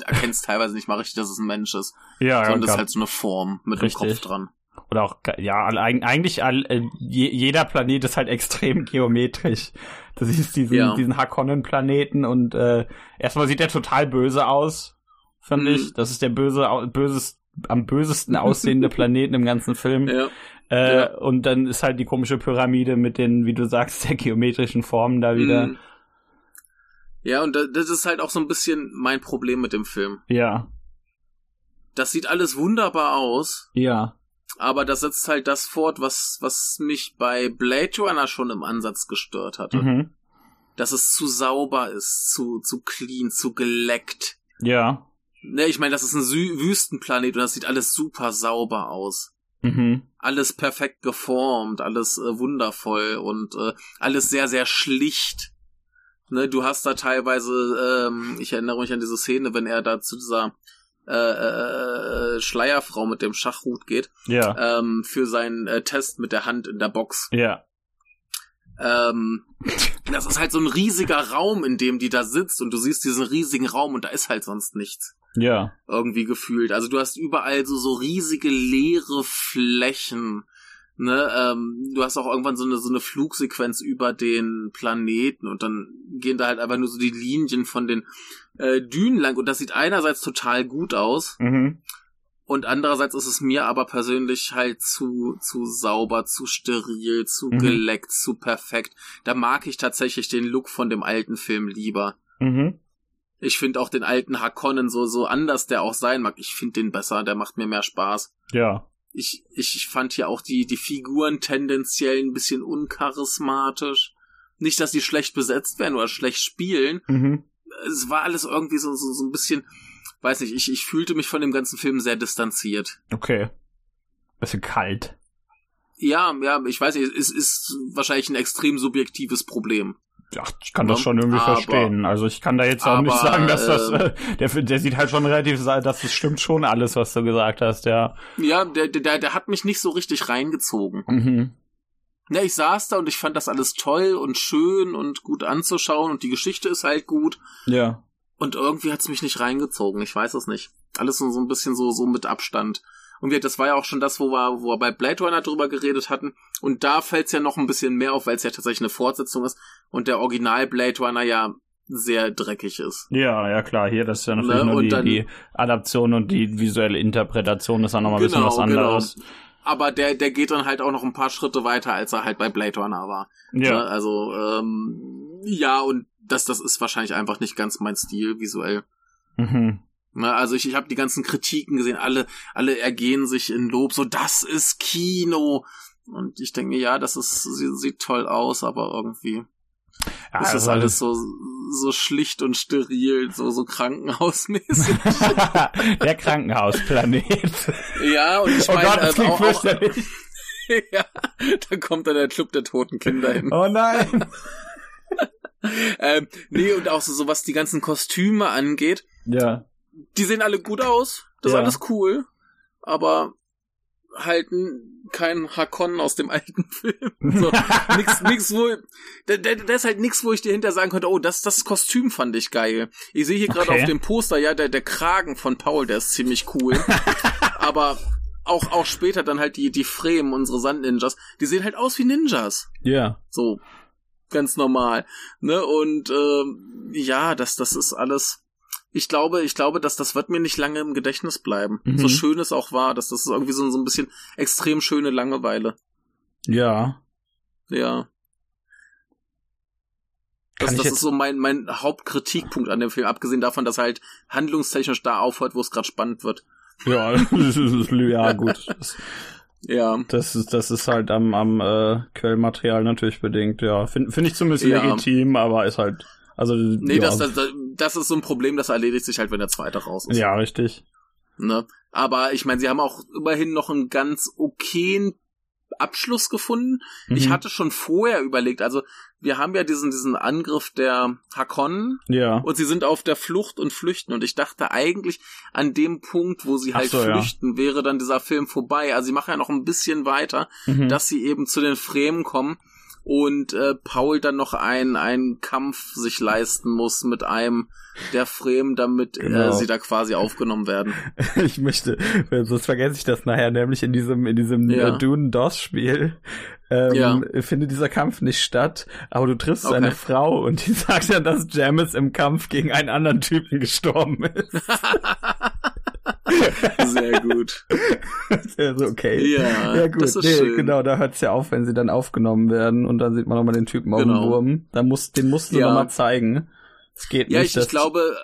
erkennst teilweise nicht mal richtig, dass es ein Mensch ist, ja, sondern das ja, ist halt so eine Form mit Richtig. dem Kopf dran. Oder auch, ja, eigentlich all, äh, je, jeder Planet ist halt extrem geometrisch. Du siehst diesen, Ja. diesen Harkonnen-Planeten und äh, erstmal sieht er total böse aus, finde Mhm. ich. Das ist der böse, böses, am bösesten aussehende Planeten im ganzen Film. Ja. Äh, ja. Und dann ist halt die komische Pyramide mit den, wie du sagst, sehr geometrischen Formen da wieder. Mhm. Ja, und da- das ist halt auch so ein bisschen mein Problem mit dem Film. Ja, Das sieht alles wunderbar aus, ja, aber das setzt halt das fort, was, was mich bei Blade Runner schon im Ansatz gestört hatte. mhm. Dass es zu sauber ist, zu, zu clean, zu geleckt. ja, Ne, ich meine, das ist ein Sü Wüstenplanet und das sieht alles super sauber aus. Mhm. Alles perfekt geformt, alles äh, wundervoll und äh, alles sehr, sehr schlicht. Ne, du hast da teilweise, ähm, ich erinnere mich an diese Szene, wenn er da zu dieser äh, äh, Schleierfrau mit dem Schachhut geht, ja, ähm, für seinen äh, Test mit der Hand in der Box. ja, Ähm, das ist halt so ein riesiger Raum, in dem die da sitzt und du siehst diesen riesigen Raum und da ist halt sonst nichts ja, irgendwie gefühlt. Also du hast überall so, so riesige leere Flächen. Ne, ähm, du hast auch irgendwann so eine, so eine Flugsequenz über den Planeten und dann gehen da halt einfach nur so die Linien von den äh, Dünen lang und das sieht einerseits total gut aus mhm. und andererseits ist es mir aber persönlich halt zu, zu sauber, zu steril, zu Mhm. geleckt, zu perfekt. Da mag ich tatsächlich den Look von dem alten Film lieber. Mhm. Ich finde auch den alten Harkonnen so, so anders der auch sein mag. Ich finde den besser, der macht mir mehr Spaß. Ja, Ich, ich fand hier auch die, die Figuren tendenziell ein bisschen uncharismatisch. Nicht, dass die schlecht besetzt werden oder schlecht spielen. mhm. Es war alles irgendwie so, so, so ein bisschen, weiß nicht, ich, ich fühlte mich von dem ganzen Film sehr distanziert. Okay. Bisschen kalt. Ja, ja, ich weiß nicht, es ist wahrscheinlich ein extrem subjektives Problem. Ja, ich kann das schon irgendwie aber, verstehen. Also ich kann da jetzt auch aber, nicht sagen, dass das, äh, der, der sieht halt schon relativ, dass es stimmt schon alles, was du gesagt hast, ja. Ja, der, der, der hat mich nicht so richtig reingezogen. Mhm. Ja, ich saß da und ich fand das alles toll und schön und gut anzuschauen und die Geschichte ist halt gut. Ja. Und irgendwie hat's mich nicht reingezogen, ich weiß es nicht. Alles so, so ein bisschen so, so mit Abstand. Und wir, das war ja auch schon das, wo wir, wo wir bei Blade Runner drüber geredet hatten. Und da fällt's ja noch ein bisschen mehr auf, weil es ja tatsächlich eine Fortsetzung ist und der Original Blade Runner ja sehr dreckig ist. Ja, ja klar, hier das ist ja natürlich ne? nur die, dann, die, Adaption und die visuelle Interpretation ist dann nochmal genau, ein bisschen genau, was anderes. Genau. Aber der, der geht dann halt auch noch ein paar Schritte weiter, als er halt bei Blade Runner war. Ja. Ne? Also, ähm, ja, und das, das ist wahrscheinlich einfach nicht ganz mein Stil visuell. Mhm. Ne, also ich, ich habe die ganzen Kritiken gesehen, alle, alle ergehen sich in Lob, so das ist Kino. Und ich denke mir, ja, das ist, sie, sieht toll aus, aber irgendwie ja, ist das also alles so, so schlicht und steril, so, so krankenhausmäßig. Der Krankenhausplanet. Ja, und ich oh meine, Gott, auch, auch, ja, da kommt dann der Club der toten Kinder hin. Oh nein. ähm, nee, und auch so, so was die ganzen Kostüme angeht. Ja die sehen alle gut aus, das ja. ist alles cool, aber halten kein Hakon aus dem alten Film. So, nix, nix, wo, da, da, da ist halt nix, wo ich dir hinter sagen könnte, oh, das, das Kostüm fand ich geil. Ich sehe hier gerade okay. auf dem Poster, ja, der, der Kragen von Paul, der ist ziemlich cool. aber auch, auch später dann halt die, die Fremen, unsere Sand-Ninjas, die sehen halt aus wie Ninjas. Ja. Yeah. So. Ganz normal. Ne, und, ähm, ja, das, das ist alles, ich glaube, ich glaube, dass das wird mir nicht lange im Gedächtnis bleiben. Mhm. So schön es auch war, dass das ist irgendwie so, so ein bisschen extrem schöne Langeweile. Ja. Ja. Das, das ist so mein, mein Hauptkritikpunkt an dem Film, abgesehen davon, dass er halt handlungstechnisch da aufhört, wo es gerade spannend wird. Ja, ja gut. Das, ja. Das ist, das ist halt am, am äh, Quellmaterial natürlich bedingt, ja. Finde find ich zumindest ja. legitim, aber ist halt also, nee, ja. das, das, das ist so ein Problem, das erledigt sich halt, wenn der zweite raus ist. Ja, richtig. Ne? Aber ich meine, sie haben auch immerhin noch einen ganz okayen Abschluss gefunden. Mhm. Ich hatte schon vorher überlegt, also wir haben ja diesen, diesen Angriff der Hakon. Ja. Und sie sind auf der Flucht und flüchten. Und ich dachte eigentlich, an dem Punkt, wo sie halt so, flüchten, ja. wäre dann dieser Film vorbei. Also sie machen ja noch ein bisschen weiter, mhm. dass sie eben zu den Fremen kommen und äh, Paul dann noch einen, einen Kampf sich leisten muss mit einem der Fremen, damit äh, genau. äh, sie da quasi aufgenommen werden. Ich möchte, sonst vergesse ich das nachher, nämlich in diesem, in diesem ja. äh, Dune-DOS-Spiel ähm, ja. findet dieser Kampf nicht statt, aber du triffst okay. eine Frau und die sagt dann, dass Jamis im Kampf gegen einen anderen Typen gestorben ist. Sehr gut. Also okay. Ja, ja gut. Das ist nee, schön. Genau, da hört's ja auf, wenn sie dann aufgenommen werden und dann sieht man nochmal den Typen genau. auf dem genau. Wurm. Da muss, den musst du ja. nochmal zeigen. Es geht ja, nicht. Ja, ich, ich glaube,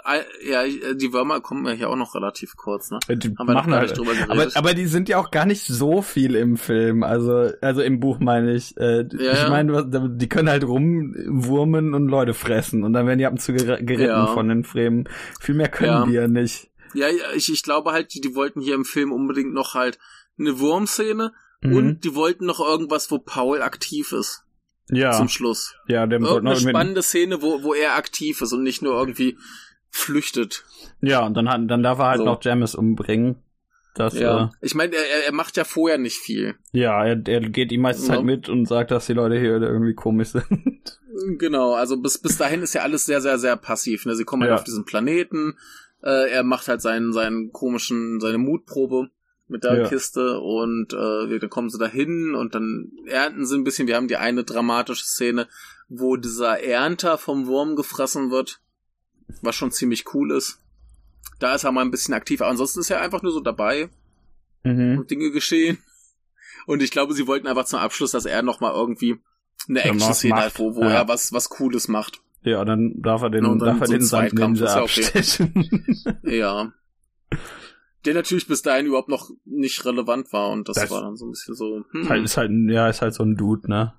ja, die Würmer kommen ja hier auch noch relativ kurz, ne? Die Haben wir machen noch gar nicht drüber geredet. Aber, aber die sind ja auch gar nicht so viel im Film, also, also im Buch meine ich. Äh, ja, ich meine, die können halt rumwurmen und Leute fressen und dann werden die ab und zu geritten ja. von den Fremen. Viel mehr können die ja nicht. Ja, ja ich, ich glaube halt, die, die wollten hier im Film unbedingt noch halt eine Wurmszene mhm. und die wollten noch irgendwas, wo Paul aktiv ist. Ja. Zum Schluss. Ja, der Irgendeine spannende Szene, wo, wo er aktiv ist und nicht nur irgendwie flüchtet. Ja, und dann, hat, dann darf er halt so. noch Jamis umbringen. Das, ja. Äh, ich meine, er, er macht ja vorher nicht viel. Ja, er, er geht die meiste Zeit ja. mit und sagt, dass die Leute hier irgendwie komisch sind. Genau, also bis, bis dahin ist ja alles sehr, sehr, sehr passiv. Ne? Sie kommen halt ja. auf diesen Planeten, äh, er macht halt seinen, seinen komischen, seine Mutprobe mit der ja. Kiste und äh, dann kommen sie dahin und dann ernten sie ein bisschen. Wir haben die eine dramatische Szene, wo dieser Ernter vom Wurm gefressen wird, was schon ziemlich cool ist. Da ist er mal ein bisschen aktiv, aber ansonsten ist er einfach nur so dabei mhm. und Dinge geschehen. Und ich glaube, sie wollten einfach zum Abschluss, dass er nochmal irgendwie eine Action-Szene hat, wo, wo ja. er was, was Cooles macht. Ja, dann darf er den, ja, darf er so den Sand Ninja abstechen. Okay. ja. Der natürlich bis dahin überhaupt noch nicht relevant war und das, das war dann so ein bisschen so. Hm. Halt, ist halt, ja, ist halt so ein Dude, ne?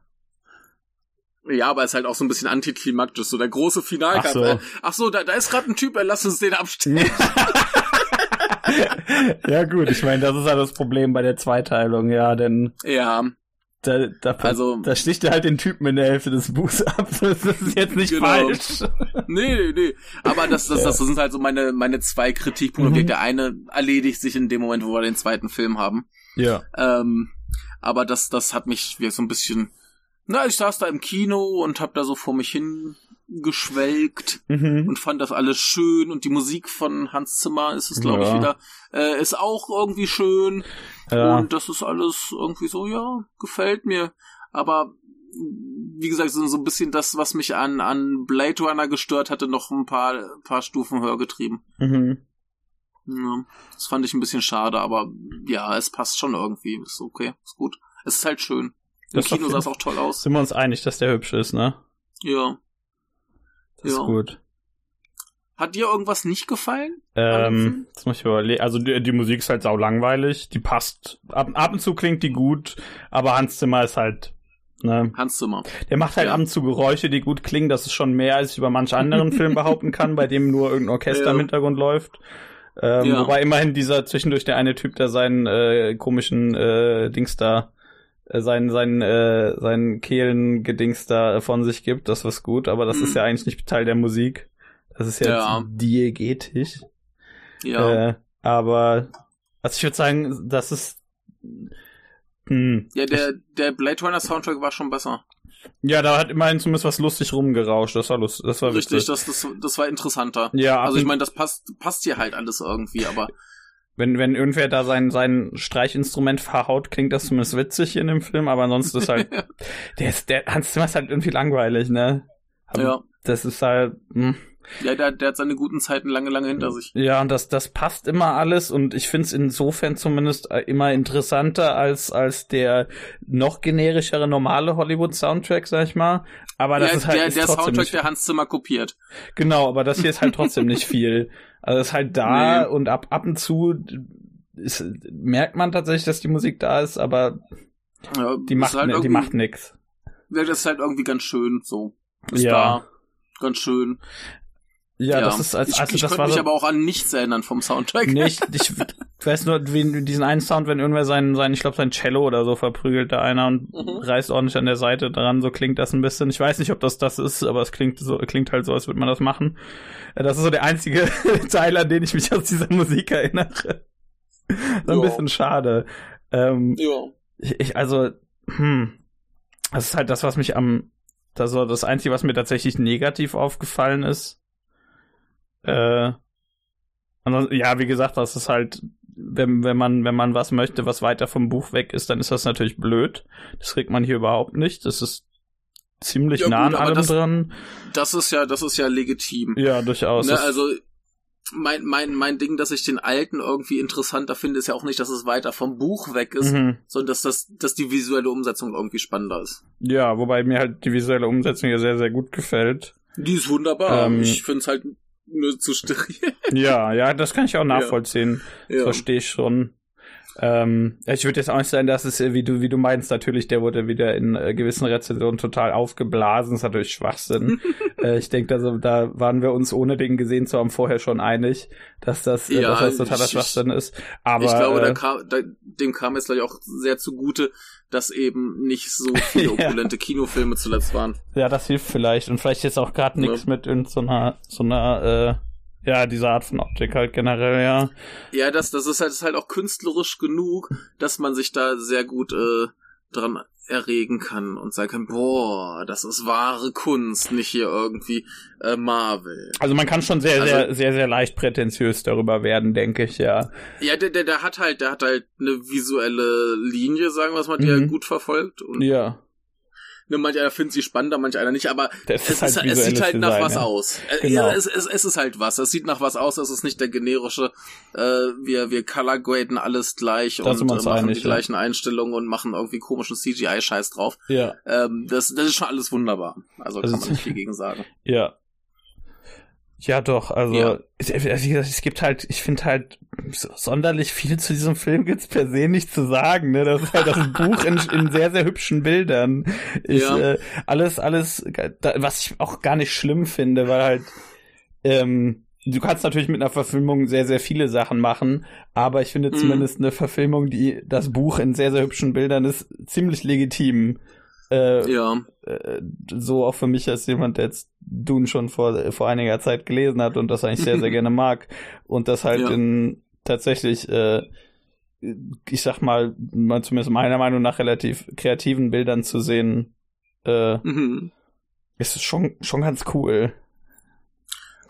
Ja, aber ist halt auch so ein bisschen antiklimaktisch, so der große Finalkampf. Ach so, äh, ach so da, da ist gerade ein Typ, er lass uns den abstellen. ja gut, ich meine, das ist halt das Problem bei der Zweiteilung, ja, denn ja. Da, da, also, da sticht er halt den Typen in der Hälfte des Buchs ab. Das ist jetzt nicht genau. falsch. Nee, nee, nee. Aber das, das, das sind halt so meine, meine zwei Kritikpunkte. Mhm. Der eine erledigt sich in dem Moment, wo wir den zweiten Film haben. Ja. Ähm, aber das, das hat mich wie so ein bisschen, na, ich saß da im Kino und hab da so vor mich hin geschwelgt mhm. und fand das alles schön und die Musik von Hans Zimmer ist es glaube ja. ich wieder äh, ist auch irgendwie schön. Ja. und das ist alles irgendwie so ja gefällt mir. Aber wie gesagt so, so ein bisschen das was mich an an Blade Runner gestört hatte noch ein paar paar Stufen höher getrieben. Mhm. ja, das fand ich ein bisschen schade aber ja es passt schon irgendwie. Ist okay ist gut. Es ist halt schön. Im Kino sah es auch toll aus. Sind wir uns einig dass der hübsch ist ne? Ja das ja. ist gut. Hat dir irgendwas nicht gefallen? Ähm, das muss ich überlegen. Also die, die, Musik ist halt sau langweilig. Die passt. Ab, ab und zu klingt die gut, aber Hans Zimmer ist halt. Ne, Hans Zimmer. Der macht halt ja. ab und zu Geräusche, die gut klingen. Das ist schon mehr, als ich über manch anderen Film behaupten kann, bei dem nur irgendein Orchester ja. im Hintergrund läuft. Ähm, ja. Wobei immerhin dieser zwischendurch der eine Typ, der seinen äh, komischen äh, Dings da sein, sein, äh, sein Kehlengedings da von sich gibt, das was gut, aber das mhm. ist ja eigentlich nicht Teil der Musik. Das ist ja, ja. diegetisch. Ja. Äh, aber, also ich würde sagen, das ist. Mh, hm, ja, der, der Blade Runner Soundtrack war schon besser. Ja, da hat immerhin zumindest was lustig rumgerauscht. Das war lustig. Das war Richtig, das, das, das war interessanter. Ja. Also ich meine, das passt, passt hier halt alles irgendwie, aber wenn, wenn irgendwer da sein, sein Streichinstrument verhaut, klingt das zumindest witzig in dem Film, aber ansonsten ist halt, der ist, der Hans Zimmer ist halt irgendwie langweilig, ne? Aber ja. Das ist halt, mh. Hm. Ja, der, der hat seine guten Zeiten lange, lange hinter sich. Ja, und das, das passt immer alles und ich find's insofern zumindest äh, immer interessanter als, als der noch generischere normale Hollywood-Soundtrack, sag ich mal. Aber das ja, ist halt. Der, ist der Soundtrack, nicht, der Hans Zimmer kopiert. Genau, aber das hier ist halt trotzdem nicht viel. Also ist halt da nee. und ab, ab und zu ist, merkt man tatsächlich, dass die Musik da ist, aber ja, die macht, halt die macht nix. Ja, das ist halt irgendwie ganz schön so. Ist ja. da ganz schön. Ja, ja, das ist als also ich, das ich war mich so, aber auch an nichts erinnern vom Soundtrack. Nicht, ich weiß nur, wie diesen einen Sound, wenn irgendwer sein, sein ich glaube sein Cello oder so verprügelt da einer und mhm. reißt ordentlich an der Seite dran, so klingt das ein bisschen. Ich weiß nicht, ob das das ist, aber es klingt so klingt halt so, als würde man das machen. Das ist so der einzige Teil, an den ich mich aus dieser Musik erinnere. so ein jo. bisschen schade. Ähm, ja. Ich, ich, also, hm, das ist halt das, was mich am, das war das Einzige, was mir tatsächlich negativ aufgefallen ist äh, ja, wie gesagt, das ist halt, wenn, wenn man, wenn man was möchte, was weiter vom Buch weg ist, dann ist das natürlich blöd. Das kriegt man hier überhaupt nicht. Das ist ziemlich ja, nah an allem das, dran. Das ist ja, das ist ja legitim. Ja, durchaus. Ne, also mein, mein, mein Ding, dass ich den alten irgendwie interessanter finde, ist ja auch nicht, dass es weiter vom Buch weg ist, mhm. sondern dass das, dass die visuelle Umsetzung irgendwie spannender ist. Ja, wobei mir halt die visuelle Umsetzung ja sehr, sehr gut gefällt. Die ist wunderbar. Ähm, ich finde es halt nur zu steril. Ja, ja, das kann ich auch nachvollziehen. Ja. Ja. Verstehe ich schon. Ähm, ich würde jetzt auch nicht sagen, dass es, wie du, wie du meinst, natürlich, der wurde wieder in äh, gewissen Rezensionen total aufgeblasen. Das ist natürlich Schwachsinn. äh, ich denke, also, da waren wir uns, ohne den gesehen zu haben, vorher schon einig, dass das, äh, ja, dass das totaler ich, Schwachsinn ist. Aber, ich glaube, äh, da kam, da, dem kam es gleich auch sehr zugute, dass eben nicht so viele opulente Kinofilme zuletzt waren. Ja, das hilft vielleicht. Und vielleicht jetzt auch gerade nichts mit irgendeiner so einer, äh, ja, dieser Art von Optik halt generell, ja. Ja, das, das ist halt, ist halt auch künstlerisch genug, dass man sich da sehr gut äh, dran erregen kann und sagen kann, boah, das ist wahre Kunst, nicht hier irgendwie äh, Marvel. Also man kann schon sehr, also, sehr, sehr, sehr leicht prätentiös darüber werden, denke ich, ja. Ja, der, der, der hat halt, der hat halt eine visuelle Linie, sagen wir mal, die mhm. er gut verfolgt. Und ja Ne, manch einer findet sie spannender, manch einer nicht, aber es, ist halt es, sieht halt Design, nach was ja. aus. Äh, genau. Ja, es, es, es ist halt was. Es sieht nach was aus, es ist nicht der generische, äh, wir, wir colorgraden alles gleich das und äh, machen einig, die gleichen Einstellungen und machen irgendwie komischen CGI-Scheiß drauf. Ja. Ähm, das, das ist schon alles wunderbar. Also kann man nicht viel gegen sagen. Ja, ja, doch, also, ja. wie gesagt, es gibt halt, ich finde halt, sonderlich viel zu diesem Film gibt's per se nicht zu sagen, ne? Das ist halt das Buch in, in sehr, sehr hübschen Bildern. Ich, ja. äh, alles, alles, was ich auch gar nicht schlimm finde, weil halt, ähm, du kannst natürlich mit einer Verfilmung sehr, sehr viele Sachen machen, aber ich finde mhm. zumindest eine Verfilmung, die das Buch in sehr, sehr hübschen Bildern ist, ziemlich legitim. Äh, ja. Äh, so auch für mich als jemand, der jetzt Dune schon vor, vor einiger Zeit gelesen hat und das eigentlich sehr, sehr gerne mag. Und das halt ja. in tatsächlich, äh, ich sag mal, zumindest meiner Meinung nach relativ kreativen Bildern zu sehen, äh, mhm. ist schon, schon ganz cool.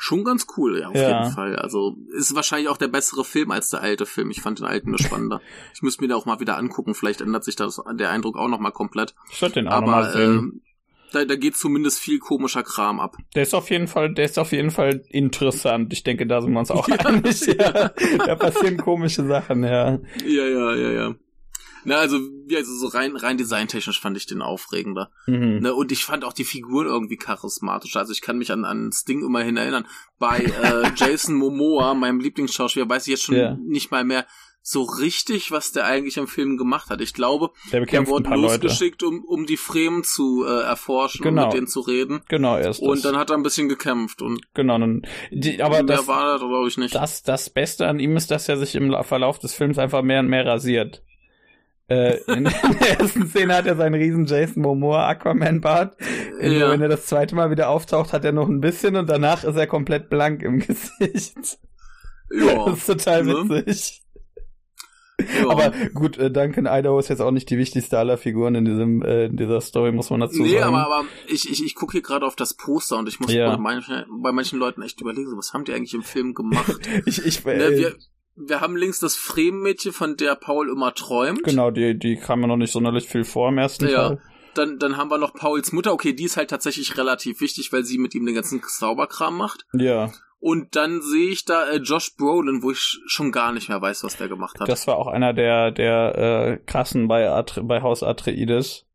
Schon ganz cool, ja, auf ja. jeden Fall. Also ist wahrscheinlich auch der bessere Film als der alte Film. Ich fand den alten nur spannender. ich müsste mir den auch mal wieder angucken. Vielleicht ändert sich das, der Eindruck auch noch mal komplett. Ich würde den auch Aber, noch mal sehen. Äh, da, da geht zumindest viel komischer Kram ab. Der ist auf jeden Fall, der ist auf jeden Fall interessant. Ich denke, da sind wir uns auch ja, einig. Ja. Da passieren komische Sachen, ja. Ja, ja, ja, ja. Na, also, wie also so rein, rein designtechnisch fand ich den aufregender. Mhm. Ne, und ich fand auch die Figuren irgendwie charismatischer. Also ich kann mich an, an Sting immerhin erinnern. Bei äh, Jason Momoa, meinem Lieblingsschauspieler, weiß ich jetzt schon yeah. nicht mal mehr so richtig, was der eigentlich im Film gemacht hat. Ich glaube, der, der wurde losgeschickt, um, um die Fremen zu äh, erforschen genau. und mit denen zu reden. Genau, erst. Und dann hat er ein bisschen gekämpft und genau, dann, die, aber das war glaube ich nicht. Das, das Beste an ihm ist, dass er sich im Verlauf des Films einfach mehr und mehr rasiert. Äh, in, der ersten Szene hat er seinen riesen Jason Momoa Aquaman-Bart. Ja. Wenn er das zweite Mal wieder auftaucht, hat er noch ein bisschen und danach ist er komplett blank im Gesicht. Ja. Das ist total ne? Aber gut, äh, Duncan Idaho ist jetzt auch nicht die wichtigste aller Figuren in diesem äh, in dieser Story, muss man dazu nee, sagen. Nee, aber, aber ich, ich, ich gucke hier gerade auf das Poster und ich muss ja. bei, manchen, bei manchen Leuten echt überlegen, was haben die eigentlich im Film gemacht? ich, ich, ne, äh, wir, wir haben links das Fremenmädchen, von der Paul immer träumt. Genau, die, die kam mir noch nicht sonderlich viel vor im ersten ja. Fall. Dann, dann haben wir noch Pauls Mutter. Okay, die ist halt tatsächlich relativ wichtig, weil sie mit ihm den ganzen Zauberkram macht. Ja. Und dann sehe ich da äh, Josh Brolin, wo ich schon gar nicht mehr weiß, was der gemacht hat. Das war auch einer der, der äh, krassen bei, Atre bei Haus Atreides.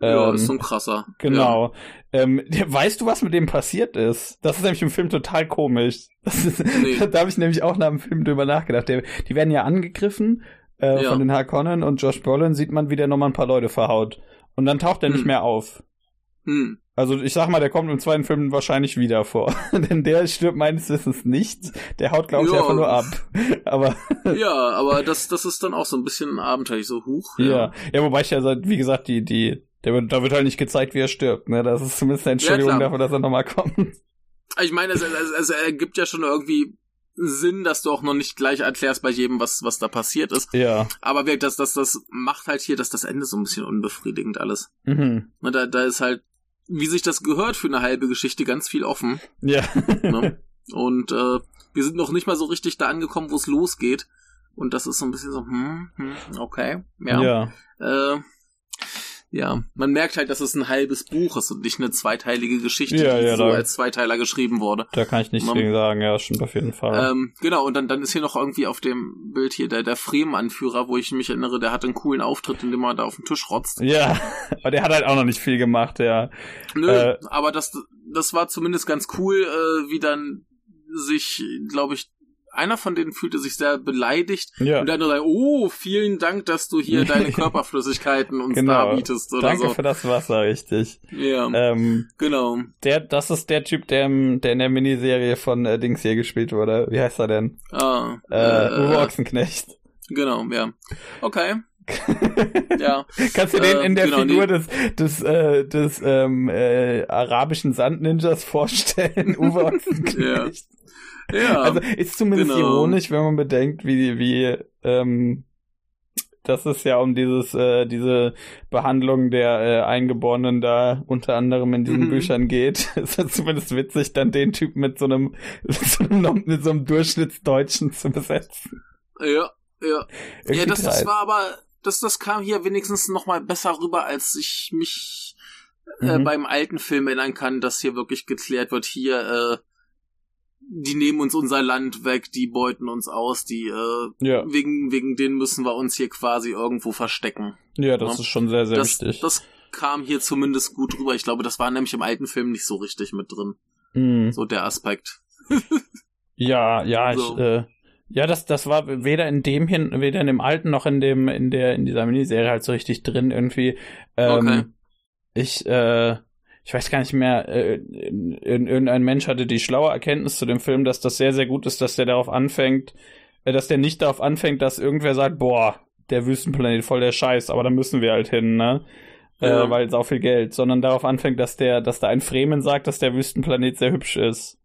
Ja, ähm, ist so ein krasser. Genau. Ja. Ähm, weißt du, was mit dem passiert ist? Das ist nämlich im Film total komisch. Ist, nee. da habe ich nämlich auch nach dem Film drüber nachgedacht. Der, die werden ja angegriffen äh, ja. von den Harkonnen und Josh Brolin sieht man, wie der nochmal ein paar Leute verhaut. Und dann taucht er hm. nicht mehr auf. Hm. Also ich sag mal, der kommt im zweiten Film wahrscheinlich wieder vor. Denn der stirbt meines Wissens nicht. Der haut, glaube ich, ja, einfach nur ab. aber ja, aber das, das ist dann auch so ein bisschen abenteuerlich, so hoch. Ja. ja, ja wobei ich ja, wie gesagt, die, die, der wird, da wird halt nicht gezeigt, wie er stirbt. Ne? Das ist zumindest eine Entschuldigung ja, dafür, dass er nochmal kommt. Ich meine, es, es, es ergibt ja schon irgendwie Sinn, dass du auch noch nicht gleich erklärst bei jedem, was, was da passiert ist. Ja. Aber das, das, das macht halt hier, dass das Ende so ein bisschen unbefriedigend alles. Mhm. Ne, da, da ist halt wie sich das gehört für eine halbe Geschichte, ganz viel offen. Ja. ne? Und äh, wir sind noch nicht mal so richtig da angekommen, wo es losgeht. Und das ist so ein bisschen so, hm, hm okay, ja. Ja. Äh, ja, man merkt halt, dass es ein halbes Buch ist und nicht eine zweiteilige Geschichte, ja, die ja, so als Zweiteiler geschrieben wurde. Da kann ich nichts man, gegen sagen, ja, stimmt auf jeden Fall. Ähm, genau, und dann, dann ist hier noch irgendwie auf dem Bild hier der, der Fremen-Anführer, wo ich mich erinnere, der hat einen coolen Auftritt, in dem er da auf den Tisch rotzt. Ja, aber der hat halt auch noch nicht viel gemacht, ja. Nö, äh, aber das, das war zumindest ganz cool, äh, wie dann sich, glaube ich, einer von denen fühlte sich sehr beleidigt ja. und der andere sagt, oh, vielen Dank, dass du hier deine Körperflüssigkeiten uns genau. darbietest oder Danke so. für das Wasser, richtig. Ja, ähm, genau. Der, das ist der Typ, der, der in der Miniserie von äh, Dings hier gespielt wurde. Wie heißt er denn? Ah, äh, äh, Uwe Ochsenknecht. Genau, ja. Okay. Ja. Kannst du den in der genau, Figur des, des, äh, des ähm, äh, arabischen Sandninjas vorstellen? Uwe Ochsenknecht. ja. Ja, also ist zumindest genau. ironisch, wenn man bedenkt, wie, wie, ähm, dass es ja um dieses, äh, diese Behandlung der äh, Eingeborenen da unter anderem in diesen mhm. Büchern geht. ist ja zumindest witzig, dann den Typ mit so einem, mit so einem, mit so einem Durchschnittsdeutschen zu besetzen. Ja, ja. Irgendwie ja, das, das war aber, das, das kam hier wenigstens nochmal besser rüber, als ich mich äh, mhm. beim alten Film erinnern kann, dass hier wirklich geklärt wird, hier, äh, die nehmen uns unser Land weg, die beuten uns aus, die äh, ja. wegen wegen denen müssen wir uns hier quasi irgendwo verstecken. Ja, das ja? ist schon sehr sehr das, wichtig. Das kam hier zumindest gut rüber. Ich glaube, das war nämlich im alten Film nicht so richtig mit drin. Mhm. So der Aspekt. ja, ja, so. ich äh, ja, das das war weder in dem hin, weder in dem alten noch in dem in der in dieser Miniserie halt so richtig drin irgendwie. Ähm, okay. Ich äh ich weiß gar nicht mehr, äh, irgendein Mensch hatte die schlaue Erkenntnis zu dem Film, dass das sehr, sehr gut ist, dass der darauf anfängt, äh, dass der nicht darauf anfängt, dass irgendwer sagt, boah, der Wüstenplanet voll der Scheiß, aber da müssen wir halt hin, ne? Äh, ja. Äh, weil es auch viel Geld, sondern darauf anfängt, dass der, dass da ein Fremen sagt, dass der Wüstenplanet sehr hübsch ist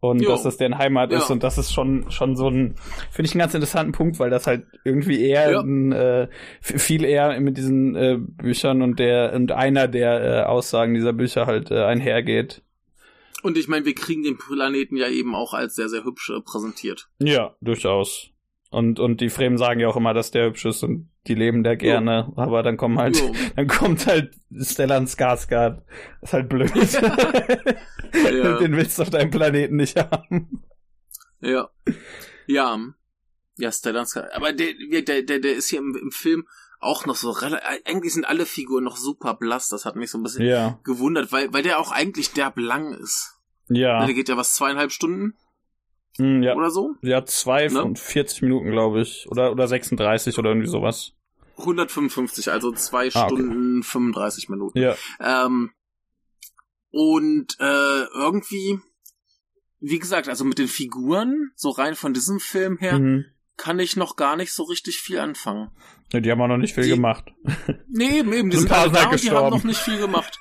und jo. dass das deren Heimat ja. ist und das ist schon schon so ein finde ich einen ganz interessanten Punkt, weil das halt irgendwie eher ja. ein, äh, viel eher mit diesen äh, Büchern und der und einer der äh, Aussagen dieser Bücher halt äh, einhergeht. Und ich meine, wir kriegen den Planeten ja eben auch als sehr sehr hübsch äh, präsentiert. Ja, durchaus. Und, und die Fremen sagen ja auch immer, dass der hübsch ist und die leben da gerne, jo. aber dann kommen halt, jo. dann kommt halt Stellan Skarsgård. ist halt blöd. ja. Den willst du auf deinem Planeten nicht haben. Ja. Ja. Ja, Stellan Skarsgård. Aber der, der, der, der ist hier im, im Film auch noch so relativ, eigentlich sind alle Figuren noch super blass, das hat mich so ein bisschen ja. gewundert, weil, weil der auch eigentlich derb lang ist. Ja. Der geht ja was zweieinhalb Stunden. Mm, ja. Oder so? Ja, zwei ne? und 40 Minuten, glaube ich. Oder, oder 36 oder irgendwie sowas. 155, also zwei ah, Stunden okay. 35 Minuten. Ja. Ähm, und äh, irgendwie, wie gesagt, also mit den Figuren, so rein von diesem Film her, mhm. kann ich noch gar nicht so richtig viel anfangen. Ja, die haben auch noch nicht viel die, gemacht. Nee, eben, eben die sind alle da und die haben noch nicht viel gemacht.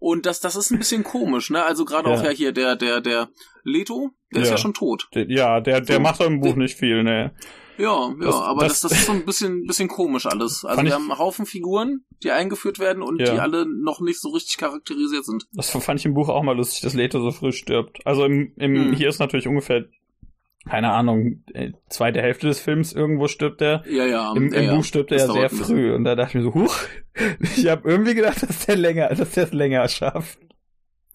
Und das, das ist ein bisschen komisch, ne? Also gerade ja. auch ja hier der, der, der Leto, der ja. ist ja schon tot. Ja, der, der so. macht im Buch nicht viel, ne? Ja, ja, das, aber das, das, das ist so ein bisschen, bisschen komisch alles. Also wir haben einen Haufen Figuren, die eingeführt werden und ja. die alle noch nicht so richtig charakterisiert sind. Das fand ich im Buch auch mal lustig, dass Leto so früh stirbt. Also im, im hm. hier ist natürlich ungefähr keine Ahnung, äh, zweite Hälfte des Films irgendwo stirbt er. Ja, ja. Im, im ja, Buch stirbt er ja sehr früh. Und da dachte ich mir so, huch, ich habe irgendwie gedacht, dass der länger, dass der es länger schafft.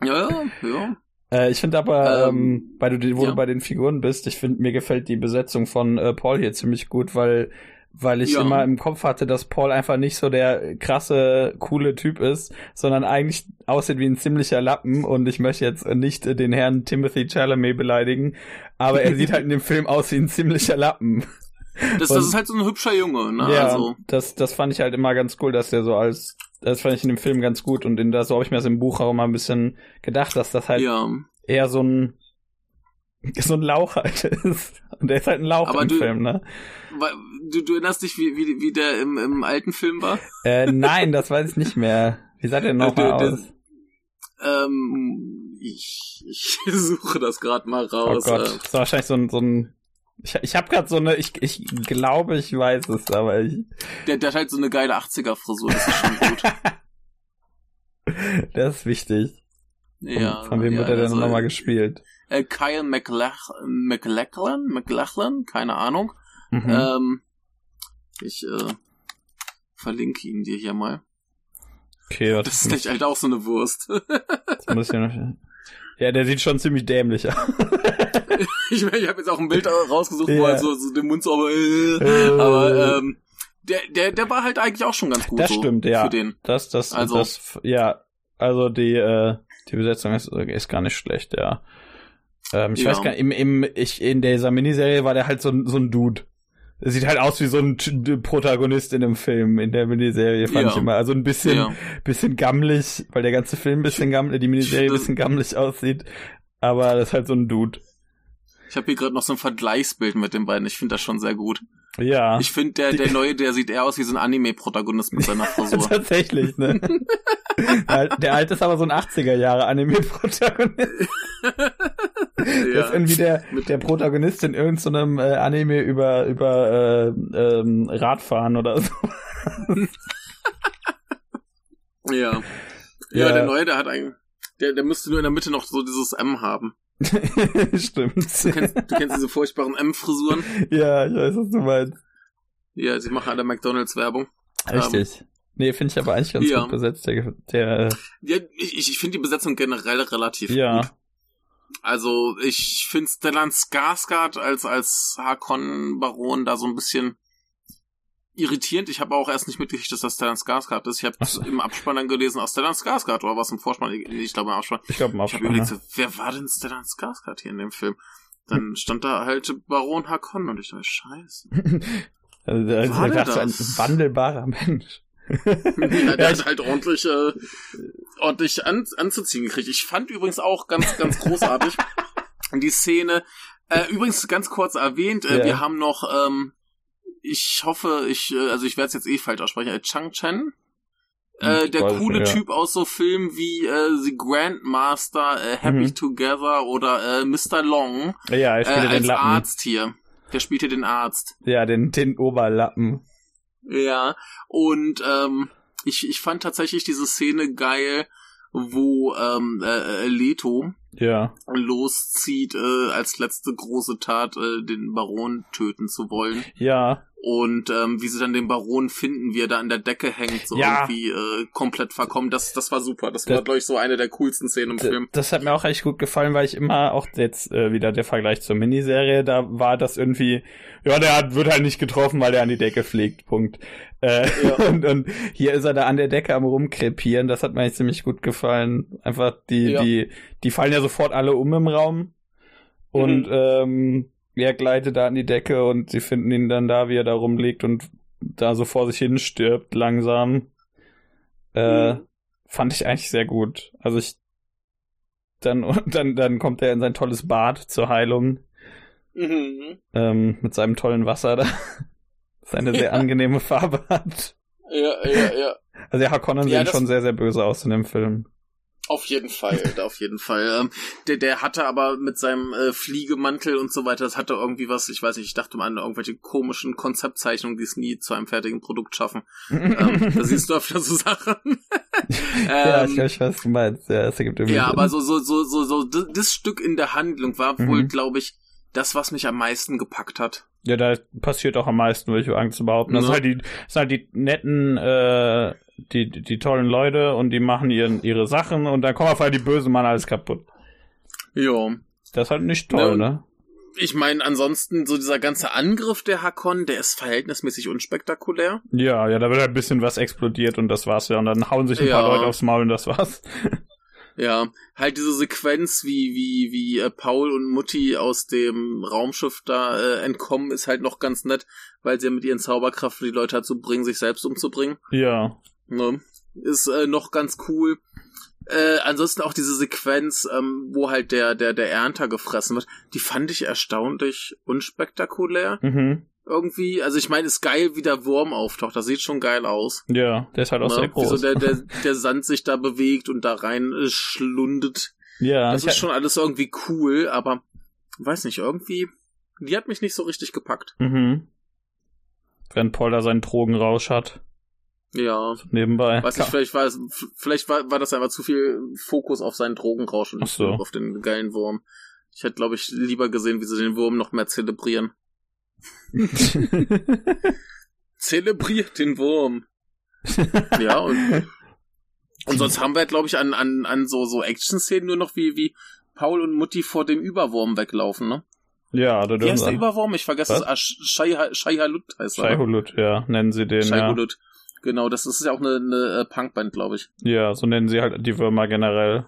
Ja, ja, ja. Äh, ich finde aber, ähm, ähm, weil du, wo ja. du bei den Figuren bist, ich finde, mir gefällt die Besetzung von äh, Paul hier ziemlich gut, weil weil ich ja. immer im Kopf hatte, dass Paul einfach nicht so der krasse, coole Typ ist, sondern eigentlich aussieht wie ein ziemlicher Lappen und ich möchte jetzt nicht den Herrn Timothy Chalamet beleidigen, aber er sieht halt in dem Film aus wie ein ziemlicher Lappen. Das, das ist halt so ein hübscher Junge, ne? Ja, also. das, das fand ich halt immer ganz cool, dass der so als, das fand ich in dem Film ganz gut und in da so habe ich mir das im Buch auch immer ein bisschen gedacht, dass das halt ja. eher so ein so ein Lauch halt ist. Und der ist halt ein Lauch Aber im du, Film, ne? Du, du erinnerst dich, wie, wie, wie der im, im alten Film war? Äh, nein, das weiß ich nicht mehr. Wie sah der noch mal aus? Ähm, ich, ich suche das gerade mal raus. Oh Gott, äh. das war wahrscheinlich so ein, so ein ich, ich habe gerade so eine, ich, ich glaube, ich weiß es, aber ich. Der, der hat halt so eine geile 80er-Frisur, das ist schon gut. das ist wichtig. Ja. Von, von wem ja, wird er denn also, nochmal gespielt? Äh, Kyle McLach McLachlan? McLachlan? Keine Ahnung. Mhm. Ähm, ich äh, verlinke ihn dir hier mal. Okay, das, das ist echt halt auch so eine Wurst. das muss ja, der sieht schon ziemlich dämlich aus. ich meine, ich habe jetzt auch ein Bild rausgesucht, ja. wo halt so, so den Mund so, aber, äh, aber ähm, der, der, der war halt eigentlich auch schon ganz gut. Das so stimmt, ja. Für den. Das, das, also, das, ja. Also die, äh, die Besetzung ist, ist gar nicht schlecht, ja. Ähm, ich ja. weiß gar nicht, im, im, ich, in dieser Miniserie war der halt so, so ein Dude. Sieht halt aus wie so ein Protagonist in einem Film, in der Miniserie, fand ja. ich immer. Also ein bisschen, ja. bisschen gammelig, weil der ganze Film ein bisschen gammelig, die Miniserie ein bisschen gammelig aussieht. Aber das ist halt so ein Dude. Ich habe hier gerade noch so ein Vergleichsbild mit den beiden. Ich finde das schon sehr gut. Ja. Ich finde, der, der neue, der sieht eher aus wie so ein Anime-Protagonist mit seiner Frisur. Tatsächlich, ne? der alte ist aber so ein 80er-Jahre-Anime-Protagonist. ja. ist irgendwie der, der Protagonist in irgendeinem so äh, Anime über, über äh, ähm, Radfahren oder so. ja. ja. Ja, der neue, der hat eigentlich, der, der müsste nur in der Mitte noch so dieses M haben. Stimmt. Du kennst, du kennst diese furchtbaren M-Frisuren? Ja, ich weiß, was du meinst. Ja, sie machen alle McDonalds-Werbung. Richtig. Um, nee, finde ich aber eigentlich ganz ja. gut besetzt. Der, der ja, ich, ich finde die Besetzung generell relativ ja. gut. Also, ich finde Stellan Skarsgård als, als Harkon-Baron da so ein bisschen irritierend. Ich habe auch erst nicht mitgekriegt, dass das Stellan Skarsgård ist. Ich habe so. im Abspann dann gelesen, aus Stellan Skarsgård oder was im Vorspann? Ich glaube im Abspann. Ich glaube im Abspann. Ich habe überlegt, ja. wer war denn Stellan Skarsgård hier in dem Film? Dann stand da halt Baron Hakon und ich dachte, scheiße. also, also war dachte, ein wandelbarer Mensch. ja, der hat halt ordentlich, äh, ordentlich an, anzuziehen gekriegt. Ich fand übrigens auch ganz, ganz großartig die Szene. Äh, übrigens ganz kurz erwähnt, äh, ja. wir haben noch, ähm, ich hoffe, ich, äh, also ich werde es jetzt eh falsch aussprechen, äh, Chang Chen. Äh, der coole schon, ja. Typ aus so Filmen wie äh, The Grandmaster, äh, Happy mhm. Together oder äh, Mr. Long. Ja, er spielt äh, als den Lappen. Arzt hier. Der spielt hier den Arzt. Ja, den, den Oberlappen. Ja, und ähm, ich, ich fand tatsächlich diese Szene geil, wo ähm, äh, äh Leto ja. loszieht, äh, als letzte große Tat äh, den Baron töten zu wollen. Ja. Und ähm, wie sie dann den Baron finden, wie er da an der Decke hängt, so ja. irgendwie äh, komplett verkommen. Das, das war super. Das, das war, glaube ich, so eine der coolsten Szenen im Film. Das hat mir auch echt gut gefallen, weil ich immer auch jetzt äh, wieder der Vergleich zur Miniserie, da war das irgendwie, ja, der hat, wird halt nicht getroffen, weil er an die Decke fliegt. Punkt. Äh, ja. und, und hier ist er da an der Decke am rumkrepieren. Das hat mir eigentlich ziemlich gut gefallen. Einfach die, ja. die, die fallen ja sofort alle um im Raum. Und mhm. ähm, er gleitet da an die Decke und sie finden ihn dann da, wie er da rumliegt und da so vor sich hin stirbt, langsam. Äh, mhm. Fand ich eigentlich sehr gut. Also ich dann, dann, dann kommt er in sein tolles Bad zur Heilung. Mhm. Ähm, mit seinem tollen Wasser da. Seine sehr ja. angenehme Farbe hat. Ja, ja, ja. Also ja, Harkonnen ja, sehen schon sehr, sehr böse aus in dem Film. Auf jeden Fall, auf jeden Fall. Ähm, der, der hatte aber mit seinem äh, Fliegemantel und so weiter, das hatte irgendwie was, ich weiß nicht, ich dachte mal an irgendwelche komischen Konzeptzeichnungen, die es nie zu einem fertigen Produkt schaffen. ähm, da siehst du öfter so Sachen. ähm, ja, ich weiß, was du meinst. Ja, das ergibt irgendwie Ja, aber so, so, so, so, so, das Stück in der Handlung war mhm. wohl, glaube ich, das, was mich am meisten gepackt hat. Ja, da passiert auch am meisten, würde ich Angst behaupten. Das, ja. sind halt die, das sind halt die netten äh, die, die, tollen Leute und die machen ihren, ihre Sachen und dann kommen auf einmal die bösen Mann alles kaputt. Ja. Das ist halt nicht toll, ja, ne? Ich meine, ansonsten, so dieser ganze Angriff der Hakon, der ist verhältnismäßig unspektakulär. Ja, ja, da wird halt ein bisschen was explodiert und das war's ja. Und dann hauen sich ein ja. paar Leute aufs Maul und das war's. Ja, halt diese Sequenz, wie, wie, wie äh, Paul und Mutti aus dem Raumschiff da äh, entkommen, ist halt noch ganz nett, weil sie ja mit ihren Zauberkraft die Leute dazu bringen, sich selbst umzubringen. Ja. Ne? Ist äh, noch ganz cool. Äh, ansonsten auch diese Sequenz, ähm, wo halt der, der, der Ernter gefressen wird, die fand ich erstaunlich unspektakulär. Mhm. Irgendwie, also ich meine, ist geil, wie der Wurm auftaucht. Das sieht schon geil aus. Ja, der ist halt auch ne? sehr groß. Wie so der, der, der Sand sich da bewegt und da rein äh, schlundet. Ja. Das ist schon alles irgendwie cool, aber weiß nicht, irgendwie, die hat mich nicht so richtig gepackt. Mhm. Wenn Paul da seinen Drogenrausch hat. Ja. Nebenbei. Weiß nicht, vielleicht war es, vielleicht war, war das einfach zu viel Fokus auf seinen Drogenrausch und so. auf den geilen Wurm. Ich hätte, glaube ich, lieber gesehen, wie sie den Wurm noch mehr zelebrieren. Zelebriert den Wurm. ja, und, und sonst haben wir, glaube ich, an, an, an so, so Action-Szenen nur noch wie, wie Paul und Mutti vor dem Überwurm weglaufen, ne? Ja, da Wie heißt der Überwurm? Ich vergesse es. Ah, Shai Halut heißt er. Shai Halut, ja, nennen sie den. Shai ja. Genau, das ist ja auch eine, eine äh, Punkband, glaube ich. Ja, so nennen sie halt die Würmer generell.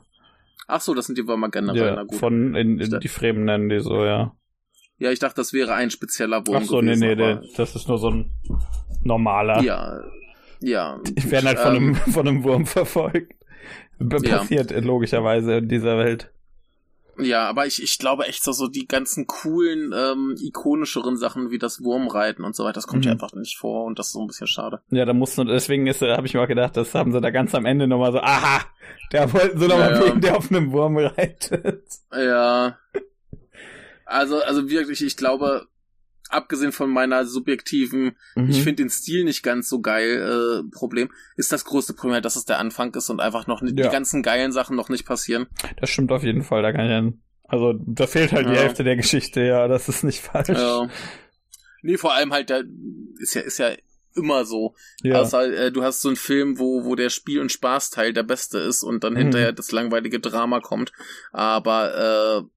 Ach so, das sind die Würmer generell, ja, na gut. Von in, in die Fremen nennen die so, ja. Ja, ich dachte, das wäre ein spezieller Wurm. Ach so, gewesen, nee, nee, der, das ist nur so ein normaler. Ja, ja. Die werden halt von, ähm, einem, von einem Wurm verfolgt. Passiert ja. logischerweise in dieser Welt. Ja, aber ich, ich glaube echt so, so die ganzen coolen, ähm, ikonischeren Sachen wie das Wurmreiten und so weiter, das kommt mhm. ja einfach nicht vor und das ist so ein bisschen schade. Ja, da mussten, deswegen ist, habe ich mir auch gedacht, das haben sie da ganz am Ende nochmal so, aha, da wollten sie nochmal ja, ja. der auf einem Wurm reitet. Ja. Also, also wirklich, ich glaube, abgesehen von meiner subjektiven, mhm. ich finde den Stil nicht ganz so geil, äh, Problem, ist das größte Problem, dass es der Anfang ist und einfach noch nicht, ja. die ganzen geilen Sachen noch nicht passieren. Das stimmt auf jeden Fall, da kann ich ja, also da fehlt halt ja. die Hälfte der Geschichte, ja, das ist nicht falsch. Ja. Nee, vor allem halt, der ist ja, ist ja immer so. Ja. Also, äh, du hast so einen Film, wo, wo der Spiel- und Spaßteil der beste ist und dann mhm. hinterher das langweilige Drama kommt. Aber äh,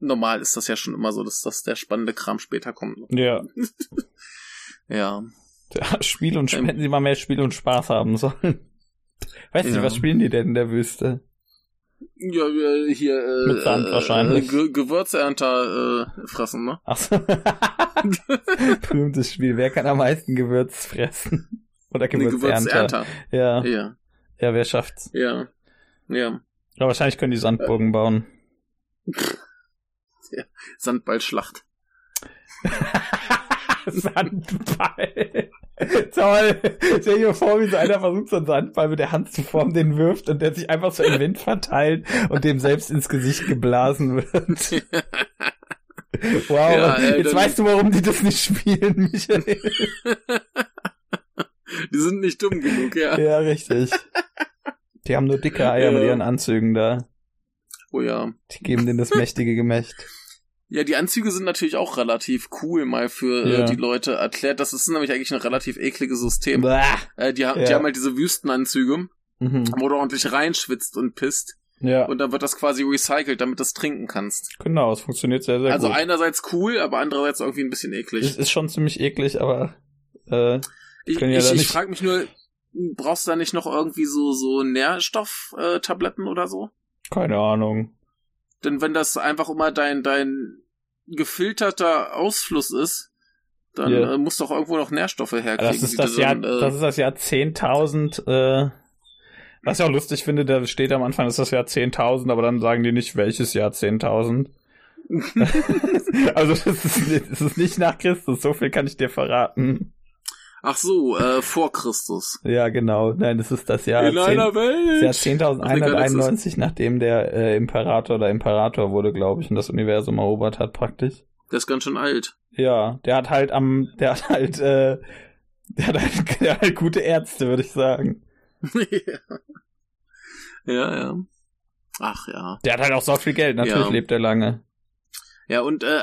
normal ist das ja schon immer so, dass das der spannende Kram später kommt. Ja. ja. ja. Spiel und ähm, hätten sie mal mehr Spiel und Spaß haben sollen. Weiß ja. nicht, was spielen die denn in der Wüste? Ja, hier äh, Mit Sand äh, wahrscheinlich. Ge Gewürzernter äh, fressen, ne? Ach so. Berühmtes Spiel. Wer kann am meisten Gewürz fressen? Oder Gewürzernter. Ja. Ja. Ja, wer schafft's? Ja. Ja. Ja, wahrscheinlich können die Sandburgen bauen. Ja. Sandballschlacht. Sandball. Toll. Stell dir vor, wie so einer versucht, so einen Sandball mit der Hand zu formen, den wirft und der sich einfach so im Wind verteilt und dem selbst ins Gesicht geblasen wird. Wow, ja, äh, jetzt weißt du, warum die das nicht spielen, Michael. Die sind nicht dumm genug, ja. Ja, richtig. Die haben nur dicke Eier ja. mit ihren Anzügen da. Oh ja. Die geben denen das mächtige Gemächt. Ja, die Anzüge sind natürlich auch relativ cool mal für äh, ja. äh, die Leute erklärt. Das ist nämlich eigentlich ein relativ ekliges System. Äh, die, ja. die haben halt diese Wüstenanzüge, mhm. wo du ordentlich reinschwitzt und pisst. Ja. Und dann wird das quasi recycelt, damit du das trinken kannst. Genau, es funktioniert sehr, sehr also gut. Also einerseits cool, aber andererseits irgendwie ein bisschen eklig. Es ist schon ziemlich eklig, aber äh, ich, ja ich, ich frage mich nur, brauchst du da nicht noch irgendwie so so Nährstofftabletten äh, oder so? Keine Ahnung. Denn wenn das einfach immer dein, dein gefilterter Ausfluss ist, dann yeah. äh, muss doch irgendwo noch Nährstoffe herkriegen. Das ist das, Jahr, dann, äh, das ist das Jahr 10.000, äh, was ich auch lustig finde, da steht am Anfang, ist das Jahr 10.000, aber dann sagen die nicht, welches Jahr 10.000. also das ist, das ist nicht nach Christus, so viel kann ich dir verraten. Ach so, äh, vor Christus. Ja, genau. Nein, das ist das Jahr, In 10, einer Welt. Das Jahr 10.191, nachdem der äh, Imperator oder Imperator wurde, glaube ich, und das Universum erobert hat, praktisch. Der ist ganz schön alt. Ja, der hat halt am, der hat halt, äh, der hat halt, der hat halt gute Ärzte, würde ich sagen. ja. ja, ja. Ach ja. Der hat halt auch so viel Geld, natürlich ja. lebt er lange. Ja, und äh,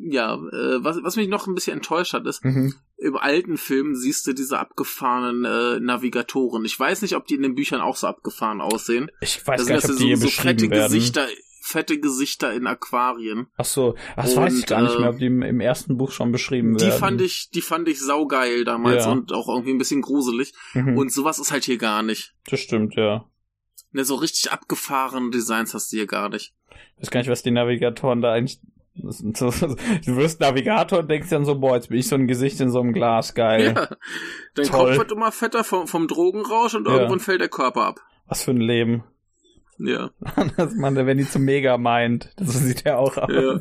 ja, äh, was, was mich noch ein bisschen enttäuscht hat, ist, mhm. Im alten Film siehst du diese abgefahrenen äh, Navigatoren. Ich weiß nicht, ob die in den Büchern auch so abgefahren aussehen. Ich weiß gar nicht, ob die so, so fette werden. Gesichter, fette Gesichter in Aquarien. Ach so, das und, weiß ich gar nicht mehr, ob die im, im, ersten Buch schon beschrieben die werden. Die fand ich, die fand ich saugeil damals ja. und auch irgendwie ein bisschen gruselig. Mhm. Und sowas ist halt hier gar nicht. Das stimmt, ja. Ne, so richtig abgefahrene Designs hast du hier gar nicht. Ich weiß gar nicht, was die Navigatoren da eigentlich so, du wirst Navigator und denkst dann so, boah, jetzt bin ich so ein Gesicht in so einem Glas, geil. Ja. Dein Toll. Kopf wird immer fetter vom, vom Drogenrausch und ja. irgendwann fällt der Körper ab. Was für ein Leben. Ja. das man, wenn die zu mega meint. Das sieht ja auch aus. Ja.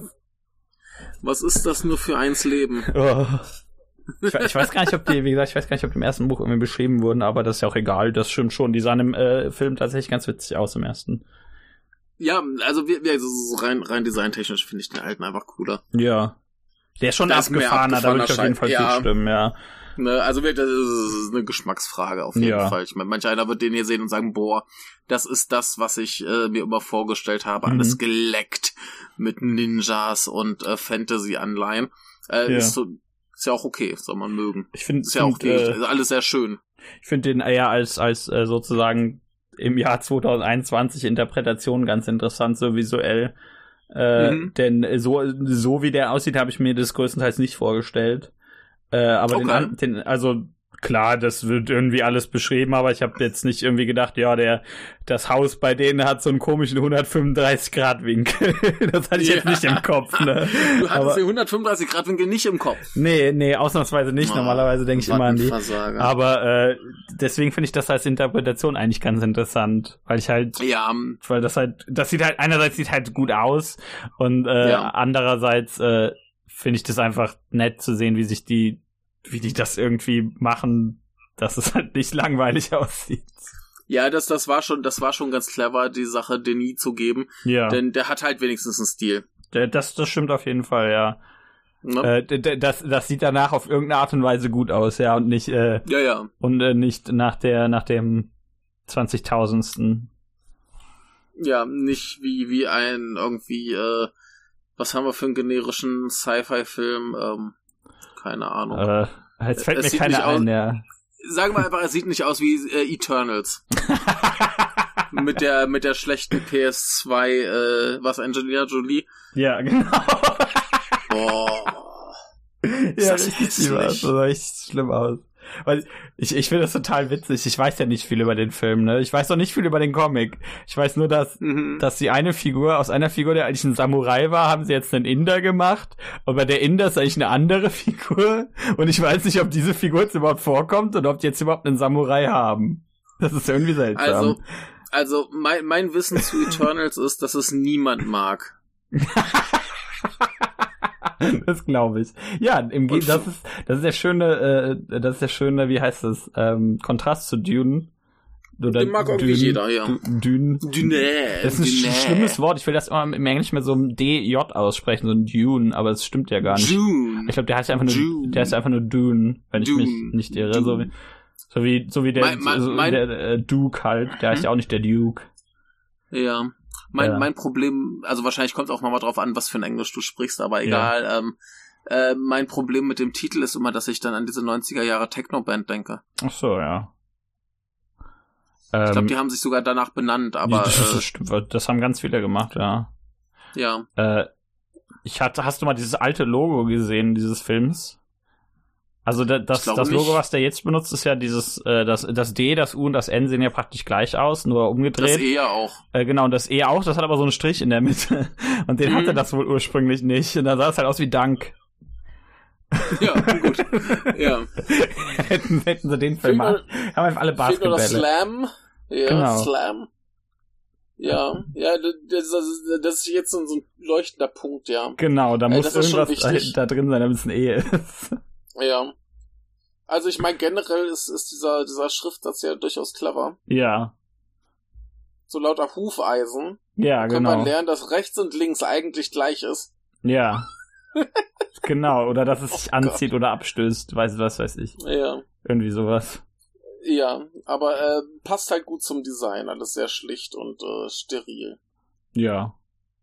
Was ist das nur für eins Leben? Oh. Ich, ich, weiß gar nicht, ob die, wie gesagt, ich weiß gar nicht, ob die im ersten Buch irgendwie beschrieben wurden, aber das ist ja auch egal. Das stimmt schon. Die sahen im äh, Film tatsächlich ganz witzig aus im ersten. Ja, also wir, wir also rein, rein designtechnisch finde ich den alten einfach cooler. Ja. Der ist schon da abgefahrener, da würde ich auf jeden Fall ja. zustimmen, ja. Ne, also das ist eine Geschmacksfrage auf jeden ja. Fall. Ich meine, manch einer wird den hier sehen und sagen, boah, das ist das, was ich äh, mir immer vorgestellt habe, mhm. alles geleckt mit Ninjas und äh, Fantasy-Anleihen. Äh, ja. ist, so, ist ja auch okay, soll man mögen. Ich finde, ist ja auch äh, alles sehr schön. Ich finde den eher als als äh, sozusagen im Jahr 2021 Interpretation ganz interessant, so visuell. Äh, mhm. Denn so, so wie der aussieht, habe ich mir das größtenteils nicht vorgestellt. Äh, aber okay. den, den, also klar, das wird irgendwie alles beschrieben, aber ich habe jetzt nicht irgendwie gedacht, ja, der das Haus bei denen hat so einen komischen 135 Grad Winkel. das hatte ich ja. jetzt nicht im Kopf. Ne? Du hattest aber, den 135 Grad Winkel nicht im Kopf. Nee, nee, ausnahmsweise nicht. Oh, Normalerweise denke ich immer an die. Aber äh, deswegen finde ich das als Interpretation eigentlich ganz interessant, weil ich halt, ja, weil das halt, das sieht halt einerseits sieht halt gut aus und äh, ja. andererseits äh, finde ich das einfach nett zu sehen, wie sich die wie die das irgendwie machen, dass es halt nicht langweilig aussieht. Ja, das, das war schon, das war schon ganz clever, die Sache Denis zu geben. Ja. Denn der hat halt wenigstens einen Stil. Das, das stimmt auf jeden Fall, ja. Ne? Äh, das, das sieht danach auf irgendeine Art und Weise gut aus, ja, und nicht, äh, ja, ja. Und äh, nicht nach der, nach dem 20.000. Ja, nicht wie, wie ein irgendwie, äh, was haben wir für einen generischen Sci-Fi-Film, ähm, keine Ahnung. Äh, jetzt fällt es mir keiner ein, ja. Sagen wir einfach, es sieht nicht aus wie äh, Eternals. mit der mit der schlechten PS2, äh, was Angelina Jolie. Ja, genau. Boah. ja, richtig schlimm aus. Das sah echt schlimm aus. Weil ich, ich finde das total witzig. Ich weiß ja nicht viel über den Film, ne? Ich weiß doch nicht viel über den Comic. Ich weiß nur, dass, mhm. dass die eine Figur, aus einer Figur, der eigentlich ein Samurai war, haben sie jetzt einen Inder gemacht. Aber der Inder ist eigentlich eine andere Figur. Und ich weiß nicht, ob diese Figur jetzt überhaupt vorkommt und ob die jetzt überhaupt einen Samurai haben. Das ist irgendwie seltsam. Also, also mein, mein Wissen zu Eternals ist, dass es niemand mag. das glaube ich. Ja, im Ge das ist das ist der schöne, äh, das ist der schöne, wie heißt das, ähm, Kontrast zu Dune. Oder Den mag irgendwie jeder, ja. Dune. Dune. Das ist ein Dune. schlimmes Wort. Ich will das immer im Englischen mit so einem DJ aussprechen, so ein Dune, aber es stimmt ja gar nicht. Dune. Ich glaube, der heißt einfach nur, Dune. der heißt einfach nur Dune, wenn Dune. ich mich nicht irre. So wie, so wie, so wie der, mein, mein, so der äh, Duke halt. Der heißt hm? ja auch nicht der Duke. Ja. Mein, ja. mein Problem, also wahrscheinlich kommt auch nochmal drauf an, was für ein Englisch du sprichst, aber egal. Ja. Ähm, äh, mein Problem mit dem Titel ist immer, dass ich dann an diese 90er Jahre Techno-Band denke. Ach so, ja. Ich glaube, ähm, die haben sich sogar danach benannt, aber. Das, äh, das haben ganz viele gemacht, ja. Ja. Äh, ich hatte, hast du mal dieses alte Logo gesehen, dieses Films? Also das, das, das Logo, was der jetzt benutzt, ist ja dieses, äh, das, das D, das U und das N sehen ja praktisch gleich aus, nur umgedreht. Das E ja auch. Äh, genau, und das E auch, das hat aber so einen Strich in der Mitte. Und den mhm. hatte das wohl ursprünglich nicht. Und da sah es halt aus wie Dank. Ja, gut. ja. hätten, hätten sie den Film mal. Haben einfach alle Basketball. Slam. Ja, genau. Slam. Ja, ja, das, das, das ist jetzt so ein leuchtender Punkt, ja. Genau, da äh, muss irgendwas da drin sein, damit es ein E ist. Ja. Also ich meine, generell ist, ist dieser, dieser Schriftsatz ja durchaus clever. Ja. So lauter Hufeisen. Ja, kann genau. Kann man lernen, dass rechts und links eigentlich gleich ist. Ja. genau, oder dass es sich oh anzieht Gott. oder abstößt, weiß was weiß ich. Ja. Irgendwie sowas. Ja, aber äh, passt halt gut zum Design, alles sehr schlicht und äh, steril. Ja,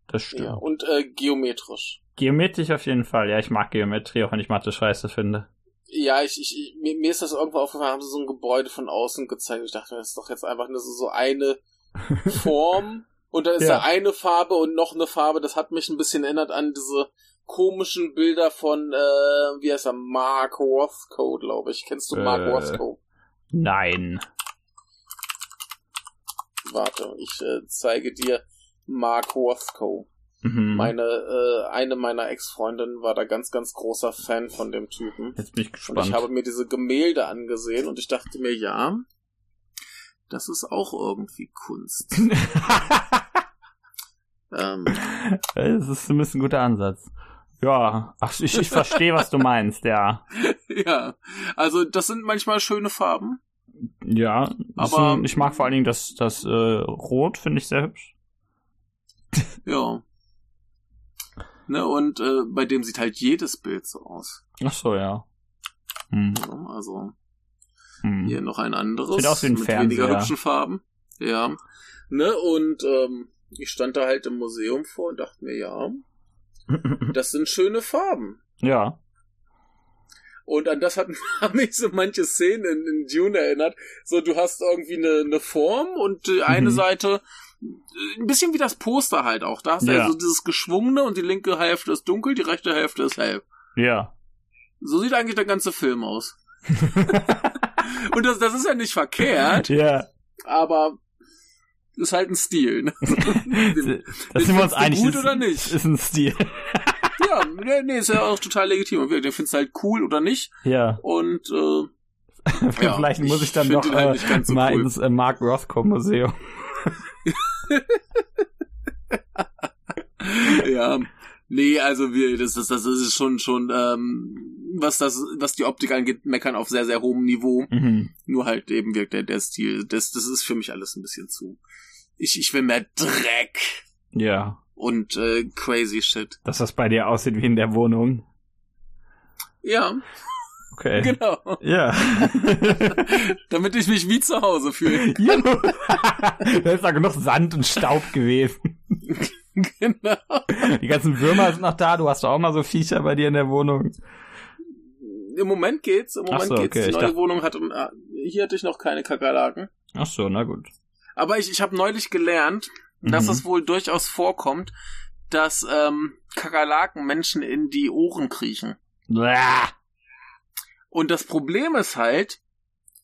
das stimmt. Ja, und äh, geometrisch. Geometrisch auf jeden Fall. Ja, ich mag Geometrie, auch wenn ich Mathe scheiße finde. Ja, ich, ich, mir, mir ist das irgendwo aufgefallen, haben sie so ein Gebäude von außen gezeigt. Ich dachte, das ist doch jetzt einfach nur so, so eine Form und dann ist ja. da eine Farbe und noch eine Farbe. Das hat mich ein bisschen erinnert an diese komischen Bilder von, äh, wie heißt er, Mark Rothko, glaube ich. Kennst du Mark äh, Rothko? Nein. Warte, ich äh, zeige dir Mark Rothko. Mhm. Meine, äh, eine meiner Ex-Freundinnen war da ganz, ganz großer Fan von dem Typen. Jetzt bin ich gespannt. Und ich habe mir diese Gemälde angesehen und ich dachte mir, ja, das ist auch irgendwie Kunst. ähm, das ist bisschen ein guter Ansatz. Ja, ach, ich, ich verstehe, was du meinst, ja. Ja, also das sind manchmal schöne Farben. Ja, aber ein, ich mag vor allen Dingen das, das äh, Rot, finde ich sehr hübsch. Ja. Ne, und äh, bei dem sieht halt jedes Bild so aus. Ach so, ja. Hm. ja also hm. hier noch ein anderes. Sieht aus wie ein mit Fernseher. weniger hübschen Farben. Ja. Ne, und ähm, ich stand da halt im Museum vor und dachte mir, ja, das sind schöne Farben. Ja. Und an das hat, haben mich so manche Szenen in, in Dune erinnert. So, du hast irgendwie eine, eine Form und die eine mhm. Seite ein bisschen wie das Poster halt auch. Da hast du ja. also dieses geschwungene und die linke Hälfte ist dunkel, die rechte Hälfte ist hell. Ja. So sieht eigentlich der ganze Film aus. und das, das ist ja nicht verkehrt. Ja. Aber ist halt ein Stil. Ne? das sind wir uns einig. Gut oder nicht? Ist ein Stil. ja, nee, ist ja auch total legitim. Der findest halt cool oder nicht. Ja. Und äh, Vielleicht ja, muss ich dann doch halt äh, so mal cool. ins äh, Mark Rothko Museum. ja. Nee, also wir, das, das, das ist schon, schon, ähm, was das, was die Optik angeht, meckern auf sehr, sehr hohem Niveau. Mhm. Nur halt eben wirkt der, der Stil. Das, das ist für mich alles ein bisschen zu. Ich, ich will mehr Dreck. Ja. Und äh, crazy shit. Dass das bei dir aussieht wie in der Wohnung. Ja. Okay. Genau. Ja. Damit ich mich wie zu Hause fühle. da ist da genug Sand und Staub gewesen. Genau. Die ganzen Würmer sind noch da. Du hast doch auch mal so Viecher bei dir in der Wohnung. Im Moment geht's. Im Moment so, geht's. Okay. Die neue dachte... Wohnung hat. Äh, hier hatte ich noch keine Kakerlaken. Ach so, na gut. Aber ich, ich habe neulich gelernt, dass mhm. es wohl durchaus vorkommt, dass ähm, Kakerlaken Menschen in die Ohren kriechen. Blah. Und das Problem ist halt,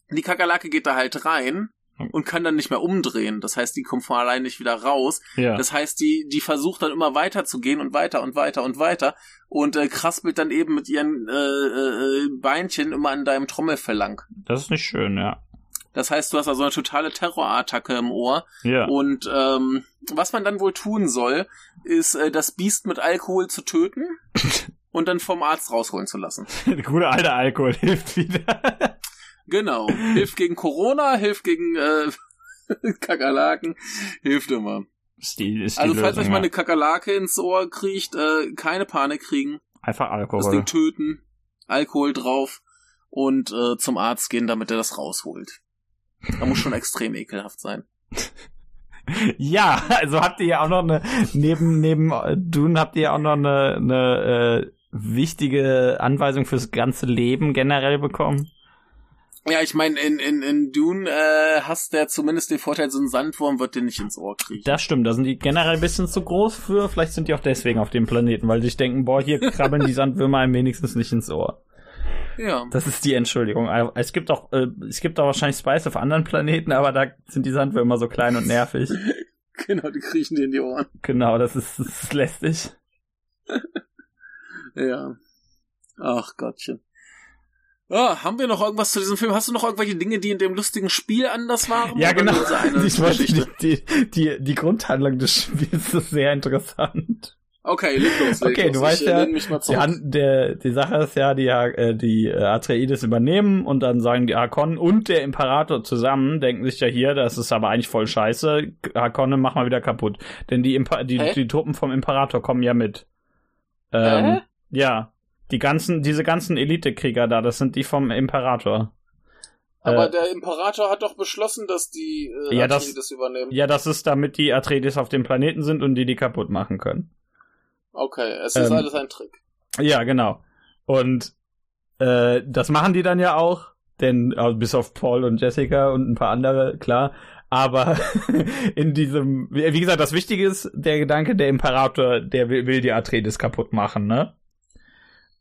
die Kakerlake geht da halt rein und kann dann nicht mehr umdrehen. Das heißt, die kommt von allein nicht wieder raus. Ja. Das heißt, die, die versucht dann immer weiter zu gehen und weiter und weiter und weiter und äh, kraspelt dann eben mit ihren äh, äh, Beinchen immer an deinem Trommelfell lang. Das ist nicht schön, ja. Das heißt, du hast also eine totale Terrorattacke im Ohr. Ja. Und ähm, was man dann wohl tun soll, ist äh, das Biest mit Alkohol zu töten und dann vom Arzt rausholen zu lassen. Gute alte Alkohol hilft wieder. Genau. Hilft gegen Corona, hilft gegen äh, Kakerlaken, hilft immer. Ist die, ist Also falls Lösung, euch mal eine Kakerlake ins Ohr kriecht, äh, keine Panik kriegen, Einfach das Alkohol. Ding töten, Alkohol drauf und äh, zum Arzt gehen, damit er das rausholt. Da muss schon extrem ekelhaft sein. Ja, also habt ihr ja auch noch eine, neben, neben äh, Dune habt ihr ja auch noch eine, eine äh, wichtige Anweisung fürs ganze Leben generell bekommen. Ja, ich meine, in, in, in Dune äh, hast du ja zumindest den Vorteil, so ein Sandwurm wird dir nicht ins Ohr kriegen. Das stimmt, da sind die generell ein bisschen zu groß für. Vielleicht sind die auch deswegen auf dem Planeten, weil sie sich denken, boah, hier krabbeln die Sandwürmer einem wenigstens nicht ins Ohr. Ja. Das ist die Entschuldigung. Also, Es gibt auch, äh, es gibt auch wahrscheinlich Spice auf anderen Planeten, aber da sind die Sandwürmer so klein und nervig. Genau, die kriechen dir in die Ohren. Genau, das ist, das ist lästig. Ja. Ach Gottchen. Ah, haben wir noch irgendwas zu diesem Film? Hast du noch irgendwelche Dinge, die in dem lustigen Spiel anders waren? Ja, genau. die, die, die, die Grundhandlung des Spiels ist sehr interessant. Okay, leg los. Leg Okay, los. du weißt ich, äh, ja, Die, der, die Sache ist ja, die, äh, die äh, Atreides übernehmen und dann sagen die Harkonnen und der Imperator zusammen, denken sich ja hier, das ist aber eigentlich voll scheiße, Harkonnen mach mal wieder kaputt. Denn die, Impa die, die Truppen vom Imperator kommen ja mit. Ähm, Hä? Ja, die ganzen, diese ganzen Elitekrieger da, das sind die vom Imperator. Aber äh, der Imperator hat doch beschlossen, dass die äh, Ja, das- Atreides übernehmen. Ja, das ist damit die Atreides auf dem Planeten sind und die die kaputt machen können. Okay, es ist Ähm, alles ein Trick. Ja, genau. Und äh, das machen die dann ja auch, denn also bis auf Paul und Jessica und ein paar andere, klar. Aber in diesem, wie wie gesagt, das Wichtige ist der Gedanke, der Imperator, der will, will die Atreides kaputt machen, ne?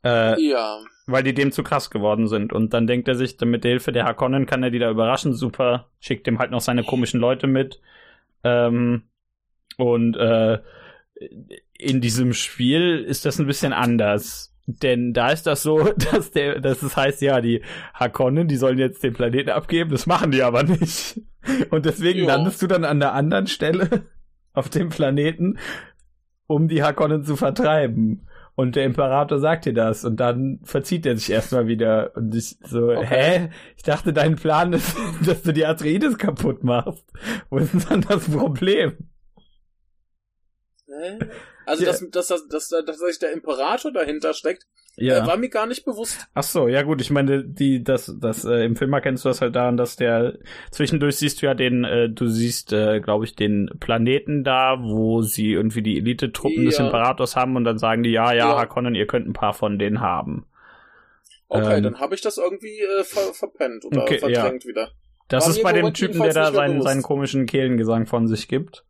Äh, Ja. weil die dem zu krass geworden sind. Und dann denkt er sich, mit der Hilfe der Harkonnen kann er die da überraschen, super, schickt ihm halt noch seine komischen Leute mit. Ähm, und äh, in diesem Spiel ist das ein bisschen anders. Denn da ist das so, dass der, dass es heißt, ja, die Harkonnen, die sollen jetzt den Planeten abgeben, das machen die aber nicht. Und deswegen Ja. landest du dann an der anderen Stelle auf dem Planeten, um die Harkonnen zu vertreiben. Und der Imperator sagt dir das und dann verzieht er sich erstmal wieder und ich so, Okay. hä? Ich dachte, dein Plan ist, dass du die Atreides kaputt machst. Wo ist denn dann das Problem? Hä? Also, Ja. dass, dass, dass, dass, dass sich der Imperator dahinter steckt, äh, war mir gar nicht bewusst. Ach so, ja gut, ich meine, die, das, das, äh, im Film erkennst du das halt daran, dass der, zwischendurch siehst du ja den, äh, du siehst, äh, glaube ich, den Planeten da, wo sie irgendwie die Elite-Truppen des Ja. Imperators haben und dann sagen die, ja, ja, Ja. Harkonnen, ihr könnt ein paar von denen haben. Okay, Ähm, dann habe ich das irgendwie äh, ver verpennt oder Okay, verdrängt wieder. Das War ist bei dem Typen, der da seinen, bewusst. seinen komischen Kehlengesang von sich gibt.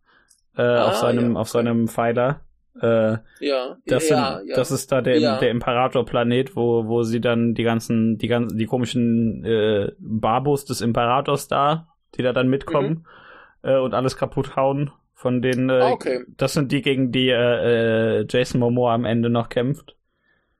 Äh, Ah, auf seinem, ja, auf okay. seinem Pfeiler. Äh, Ja, das, ja, sind, ja. das ist da der, Ja. der Imperator-Planet, wo, wo sie dann die ganzen, die ganzen, die komischen äh, Barbos des Imperators da, die da dann mitkommen äh, und alles kaputt hauen. Von denen, äh, Mhm. Ah, okay. das sind die, gegen die äh, äh, Jason Momoa am Ende noch kämpft.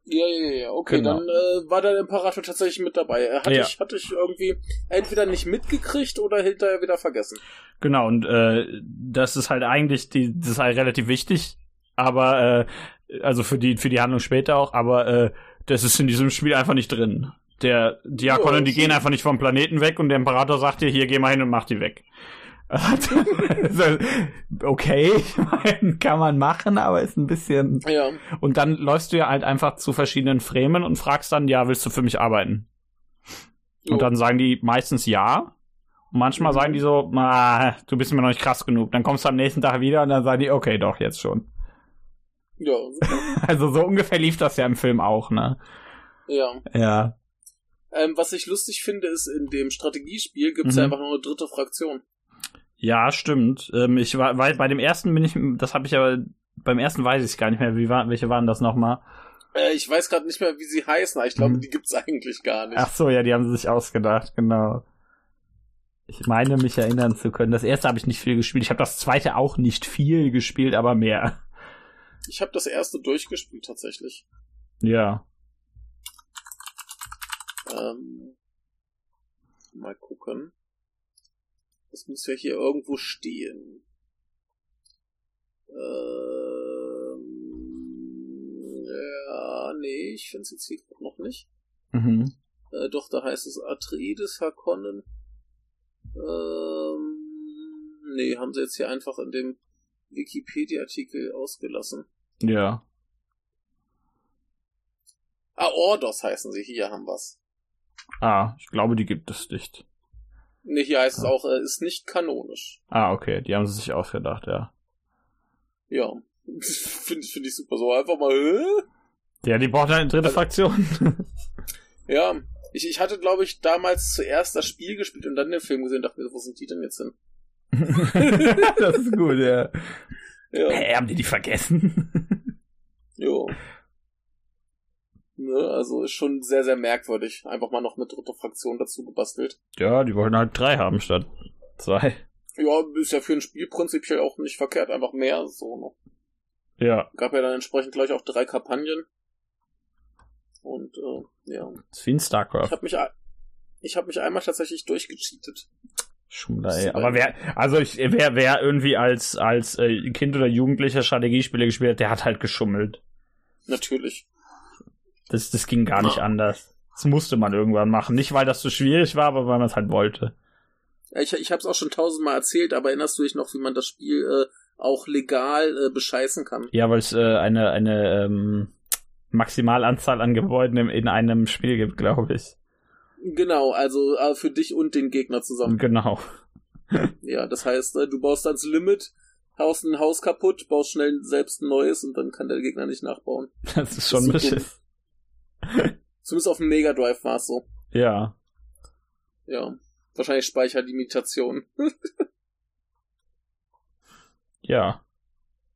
Ja, ja, ja, okay, Genau. dann äh, war der Imperator tatsächlich mit dabei. Äh, Hatte, Ja. ich, hatte ich irgendwie entweder nicht mitgekriegt oder hinterher wieder vergessen. Genau, und äh, das ist halt eigentlich, die, das ist halt relativ wichtig, aber äh, also für die, für die Handlung später auch, aber äh, das ist in diesem Spiel einfach nicht drin. Der Diakonen, die so. gehen einfach nicht vom Planeten weg und der Imperator sagt dir, hier geh mal hin und mach die weg. Okay, kann man machen, aber ist ein bisschen. Ja. Und dann läufst du ja halt einfach zu verschiedenen Fremen und fragst dann, ja, willst du für mich arbeiten? Jo. Und dann sagen die meistens ja. Und manchmal Mhm. sagen die so, ah, du bist mir noch nicht krass genug. Dann kommst du am nächsten Tag wieder und dann sagen die, okay, doch, jetzt schon. Ja. Also so ungefähr lief das ja im Film auch, ne? ja. Ja. Ähm, was ich lustig finde, ist, in dem Strategiespiel gibt es ja Mhm. einfach nur eine dritte Fraktion. Ja, stimmt. Ähm, ich war, weil bei dem ersten bin ich, das habe ich aber, beim ersten weiß ich gar nicht mehr, wie war, welche waren das nochmal? Äh, ich weiß gerade nicht mehr, wie sie heißen, aber ich glaube, hm. die gibt's eigentlich gar nicht. Ach so, ja, die haben sie sich ausgedacht, genau. Ich meine, mich erinnern zu können. Das erste habe ich nicht viel gespielt. Ich habe das zweite auch nicht viel gespielt, aber mehr. Ich habe das erste durchgespielt tatsächlich. Ja. Ähm, mal gucken. Das muss ja hier irgendwo stehen. Ähm, ja, nee, ich finde es jetzt hier noch nicht. Mhm. Äh, doch, da heißt es Atreides Hakonnen. Ähm, nee, haben sie jetzt hier einfach in dem Wikipedia-Artikel ausgelassen. Ja. Ah, Ordos heißen sie. Hier haben wir's. Ah, ich glaube, die gibt es nicht. Nee, hier heißt ah. es auch, äh, ist nicht kanonisch. Ah, okay, die haben sie sich ausgedacht, ja. Ja, finde find ich super. So einfach mal, hä? Ja, die braucht eine dritte also, Fraktion. ja, ich, ich hatte, glaube ich, damals zuerst das Spiel gespielt und dann den Film gesehen und dachte mir, wo sind die denn jetzt hin? das ist gut, ja. ja. Hä, haben die die vergessen? jo. Ne, also ist schon sehr, sehr merkwürdig. Einfach mal noch eine dritte Fraktion dazu gebastelt. Ja, die wollten halt drei haben statt zwei. Ja, ist ja für ein Spiel prinzipiell auch nicht verkehrt, einfach mehr so noch. Ja. Gab ja dann entsprechend gleich auch drei Kampagnen. Und äh, ja. Das ist wie ein StarCraft. Ich habe mich, ich hab mich einmal tatsächlich durchgecheatet. Schumler, ey. Aber wer, also ich, wer, wer irgendwie als, als äh, Kind oder Jugendlicher Strategiespiele gespielt hat, der hat halt geschummelt. Natürlich. Das, das ging gar nicht anders. Das musste man irgendwann machen. Nicht, weil das so schwierig war, aber weil man es halt wollte. Ich, ich habe es auch schon tausendmal erzählt, aber erinnerst du dich noch, wie man das Spiel äh, auch legal äh, bescheißen kann? Ja, weil es äh, eine, eine ähm, Maximalanzahl an Gebäuden in, in einem Spiel gibt, glaube ich. Genau, also äh, für dich und den Gegner zusammen. Genau. ja, das heißt, äh, du baust ans Limit, haust ein Haus kaputt, baust schnell selbst ein neues und dann kann der Gegner nicht nachbauen. Das ist schon das ist Zumindest auf dem Mega Drive war es so. Ja. Ja. Wahrscheinlich Speicherlimitation. ja.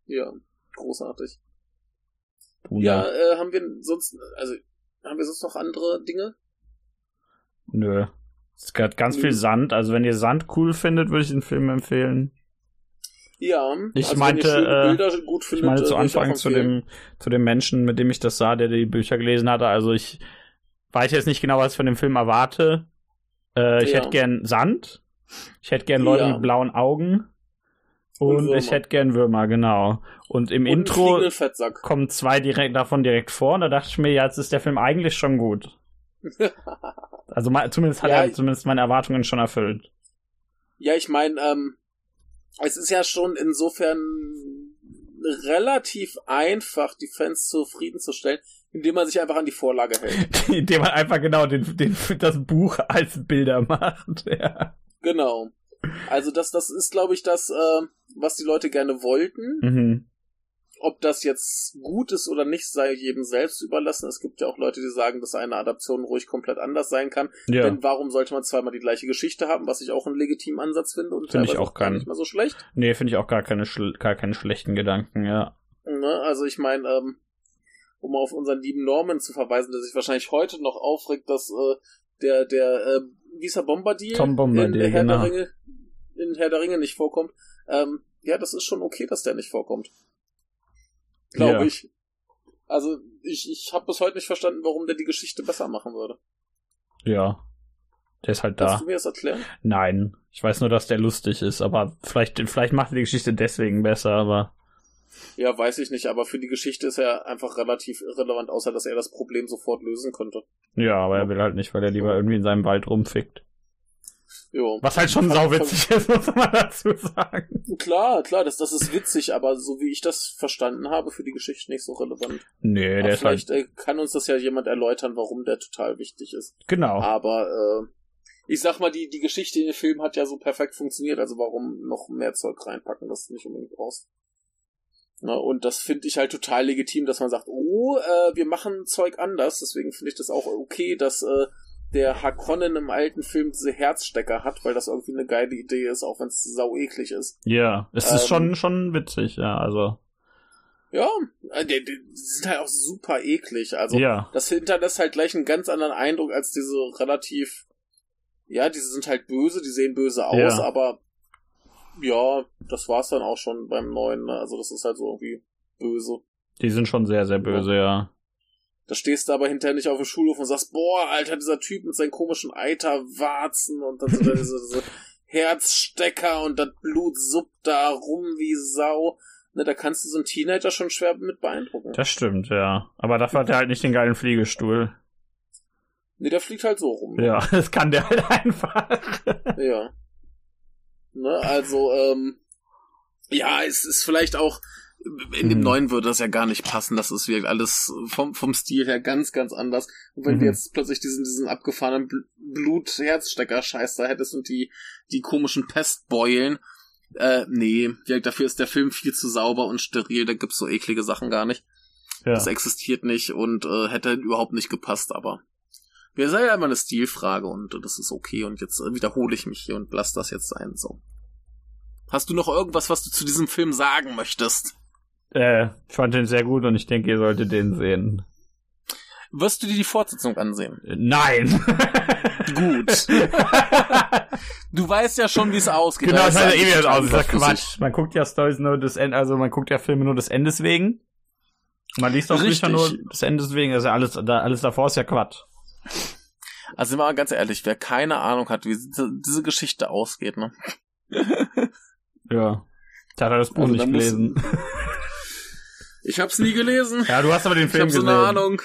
Ja, großartig. Ja, äh, haben wir sonst, also, haben wir sonst noch andere Dinge? Nö. Es gab ganz Nö. viel Sand. Also wenn ihr Sand cool findet, würde ich den Film empfehlen. Ja, ich also meinte, äh, findet, ich meine zu Anfang zu dem, zu dem Menschen, mit dem ich das sah, der die Bücher gelesen hatte. Also ich weiß jetzt nicht genau, was ich von dem Film erwarte. Äh, ich ja. hätte gern Sand. Ich hätte gern Leute ja. mit blauen Augen. Und, und ich hätte gern Würmer, genau. Und im und Intro kommen zwei direkt davon direkt vor. Und da dachte ich mir, ja, jetzt ist der Film eigentlich schon gut. also zumindest hat ja, er zumindest meine Erwartungen schon erfüllt. Ja, ich meine, ähm, es ist ja schon insofern relativ einfach, die Fans zufriedenzustellen, indem man sich einfach an die Vorlage hält. indem man einfach genau den, den, das Buch als Bilder macht. Ja. Genau. Also das, das ist, glaube ich, das, äh, was die Leute gerne wollten. Mhm. Ob das jetzt gut ist oder nicht, sei jedem selbst überlassen. Es gibt ja auch Leute, die sagen, dass eine Adaption ruhig komplett anders sein kann. Ja. Denn warum sollte man zweimal die gleiche Geschichte haben, was ich auch einen legitimen Ansatz finde und finde ich auch gar nicht mal so schlecht. Nee, finde ich auch gar keine gar keine schlechten Gedanken, ja. Ne, also ich meine, ähm, um auf unseren lieben Norman zu verweisen, der sich wahrscheinlich heute noch aufregt, dass äh, der der äh, wie ist er Bombardier, Tom Bombardier in Herr genau. der Ringe in Herr der Ringe nicht vorkommt. Ähm, ja, das ist schon okay, dass der nicht vorkommt. Glaube ja. ich. Also, ich, ich habe bis heute nicht verstanden, warum der die Geschichte besser machen würde. Ja. Der ist halt da. Kannst du mir das erklären? Nein. Ich weiß nur, dass der lustig ist, aber vielleicht, vielleicht macht er die Geschichte deswegen besser, aber. Ja, weiß ich nicht, aber für die Geschichte ist er einfach relativ irrelevant, außer dass er das Problem sofort lösen könnte. Ja, aber er will halt nicht, weil er lieber irgendwie in seinem Wald rumfickt. Jo. Was halt schon sauwitzig ist, muss man dazu sagen. Klar, klar, das, das ist witzig, aber so wie ich das verstanden habe, für die Geschichte nicht so relevant. Nee, aber der vielleicht ist halt... Äh, kann uns das ja jemand erläutern, warum der total wichtig ist. Genau. Aber äh, ich sag mal, die, die Geschichte in dem Film hat ja so perfekt funktioniert, also warum noch mehr Zeug reinpacken, das nicht unbedingt brauchst. Na, und das finde ich halt total legitim, dass man sagt, oh, äh, wir machen Zeug anders, deswegen finde ich das auch okay, dass äh, der Hakonnen im alten Film diese Herzstecker hat, weil das irgendwie eine geile Idee ist, auch wenn es sau eklig ist. Ja, es ähm, ist schon, schon witzig, ja, also. Ja, äh, die, die sind halt auch super eklig. Also ja. das hinterlässt halt gleich einen ganz anderen Eindruck als diese relativ. Ja, diese sind halt böse, die sehen böse aus, ja. aber ja, das war's dann auch schon beim neuen. Ne? Also das ist halt so irgendwie böse. Die sind schon sehr, sehr böse, ja. ja. Da stehst du aber hinterher nicht auf dem Schulhof und sagst, boah, Alter, dieser Typ mit seinen komischen Eiterwarzen und dann da diese, diese Herzstecker und das Blut suppt da rum wie Sau. Ne, da kannst du so einen Teenager schon schwer mit beeindrucken. Das stimmt, ja. Aber dafür hat er halt nicht den geilen Fliegestuhl. Nee, der fliegt halt so rum. Ne? Ja, das kann der halt einfach. ja. Ne, also, ähm, ja, es ist vielleicht auch, in dem mhm. neuen würde das ja gar nicht passen. Das ist wirklich alles vom, vom Stil her ganz, ganz anders. Und wenn mhm. du jetzt plötzlich diesen, diesen abgefahrenen Blut-Herzstecker-Scheiß da hättest und die, die komischen Pestbeulen, äh, nee, dafür ist der Film viel zu sauber und steril, da gibt's so eklige Sachen gar nicht. Ja. Das existiert nicht und äh, hätte überhaupt nicht gepasst, aber wir sind ja immer eine Stilfrage und das ist okay und jetzt äh, wiederhole ich mich hier und lass das jetzt sein, so. Hast du noch irgendwas, was du zu diesem Film sagen möchtest? Äh, ich fand den sehr gut und ich denke, ihr solltet den sehen. Wirst du dir die Fortsetzung ansehen? Nein. Gut. du weißt ja schon, wie es ausgeht. Genau, es sah ja eh wieder aus. Das ist Quatsch. Man guckt ja Stories nur des Endes, also man guckt ja Filme nur des Endes wegen. Man liest auch Bücher nur des Endes wegen. Also alles, da, alles davor ist ja Quatsch. Also sind wir mal ganz ehrlich, wer keine Ahnung hat, wie diese Geschichte ausgeht, ne? ja. Da hat er das Buch also, nicht gelesen. ich hab's nie gelesen. Ja, du hast aber den Film ich hab so eine Ahnung.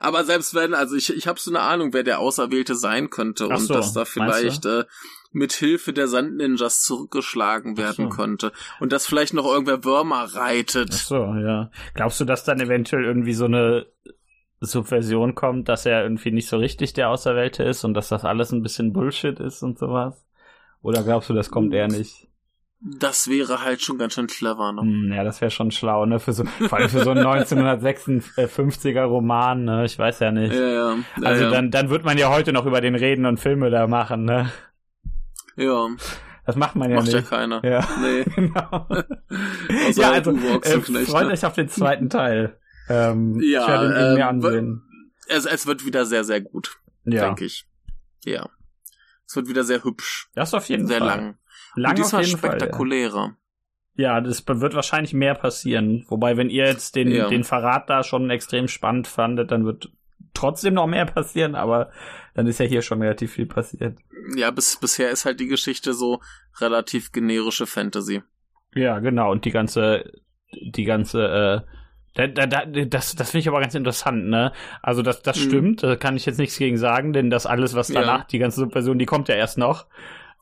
Aber selbst wenn, also ich, ich habe so eine Ahnung, wer der Auserwählte sein könnte Ach und so, dass da vielleicht äh, mit Hilfe der Sand-Ninjas zurückgeschlagen werden so. könnte und dass vielleicht noch irgendwer Würmer reitet. Ach so, ja. Glaubst du, dass dann eventuell irgendwie so eine Subversion kommt, dass er irgendwie nicht so richtig der Auserwählte ist und dass das alles ein bisschen Bullshit ist und sowas? Oder glaubst du, das kommt eher nicht? Das wäre halt schon ganz schön clever, ne? Hm, ja, das wäre schon schlau, ne? Für so, vor allem für so einen 1956er Roman, ne? Ich weiß ja nicht. Ja, ja. ja also ja. dann, dann wird man ja heute noch über den reden und Filme da machen, ne? Ja. Das macht man ja macht nicht. Macht ja keiner. Ja. Nee. genau. ja, also, äh, freut euch auf den zweiten Teil. Ähm, ja, ich werde ihn ähm, mir ansehen. Es, es wird wieder sehr, sehr gut. Ja. Denke ich. Ja. Es wird wieder sehr hübsch. Das auf jeden sehr Fall. Sehr lang. Lang auf jeden spektakulärer. Fall, ja. ja, das wird wahrscheinlich mehr passieren. Wobei, wenn ihr jetzt den, ja. den Verrat da schon extrem spannend fandet, dann wird trotzdem noch mehr passieren, aber dann ist ja hier schon relativ viel passiert. Ja, bis, bisher ist halt die Geschichte so relativ generische Fantasy. Ja, genau. Und die ganze, die ganze, äh, da, da, da, das, das finde ich aber ganz interessant, ne? Also das, das mhm. stimmt, da kann ich jetzt nichts gegen sagen, denn das alles, was danach, ja. die ganze Subversion, die kommt ja erst noch.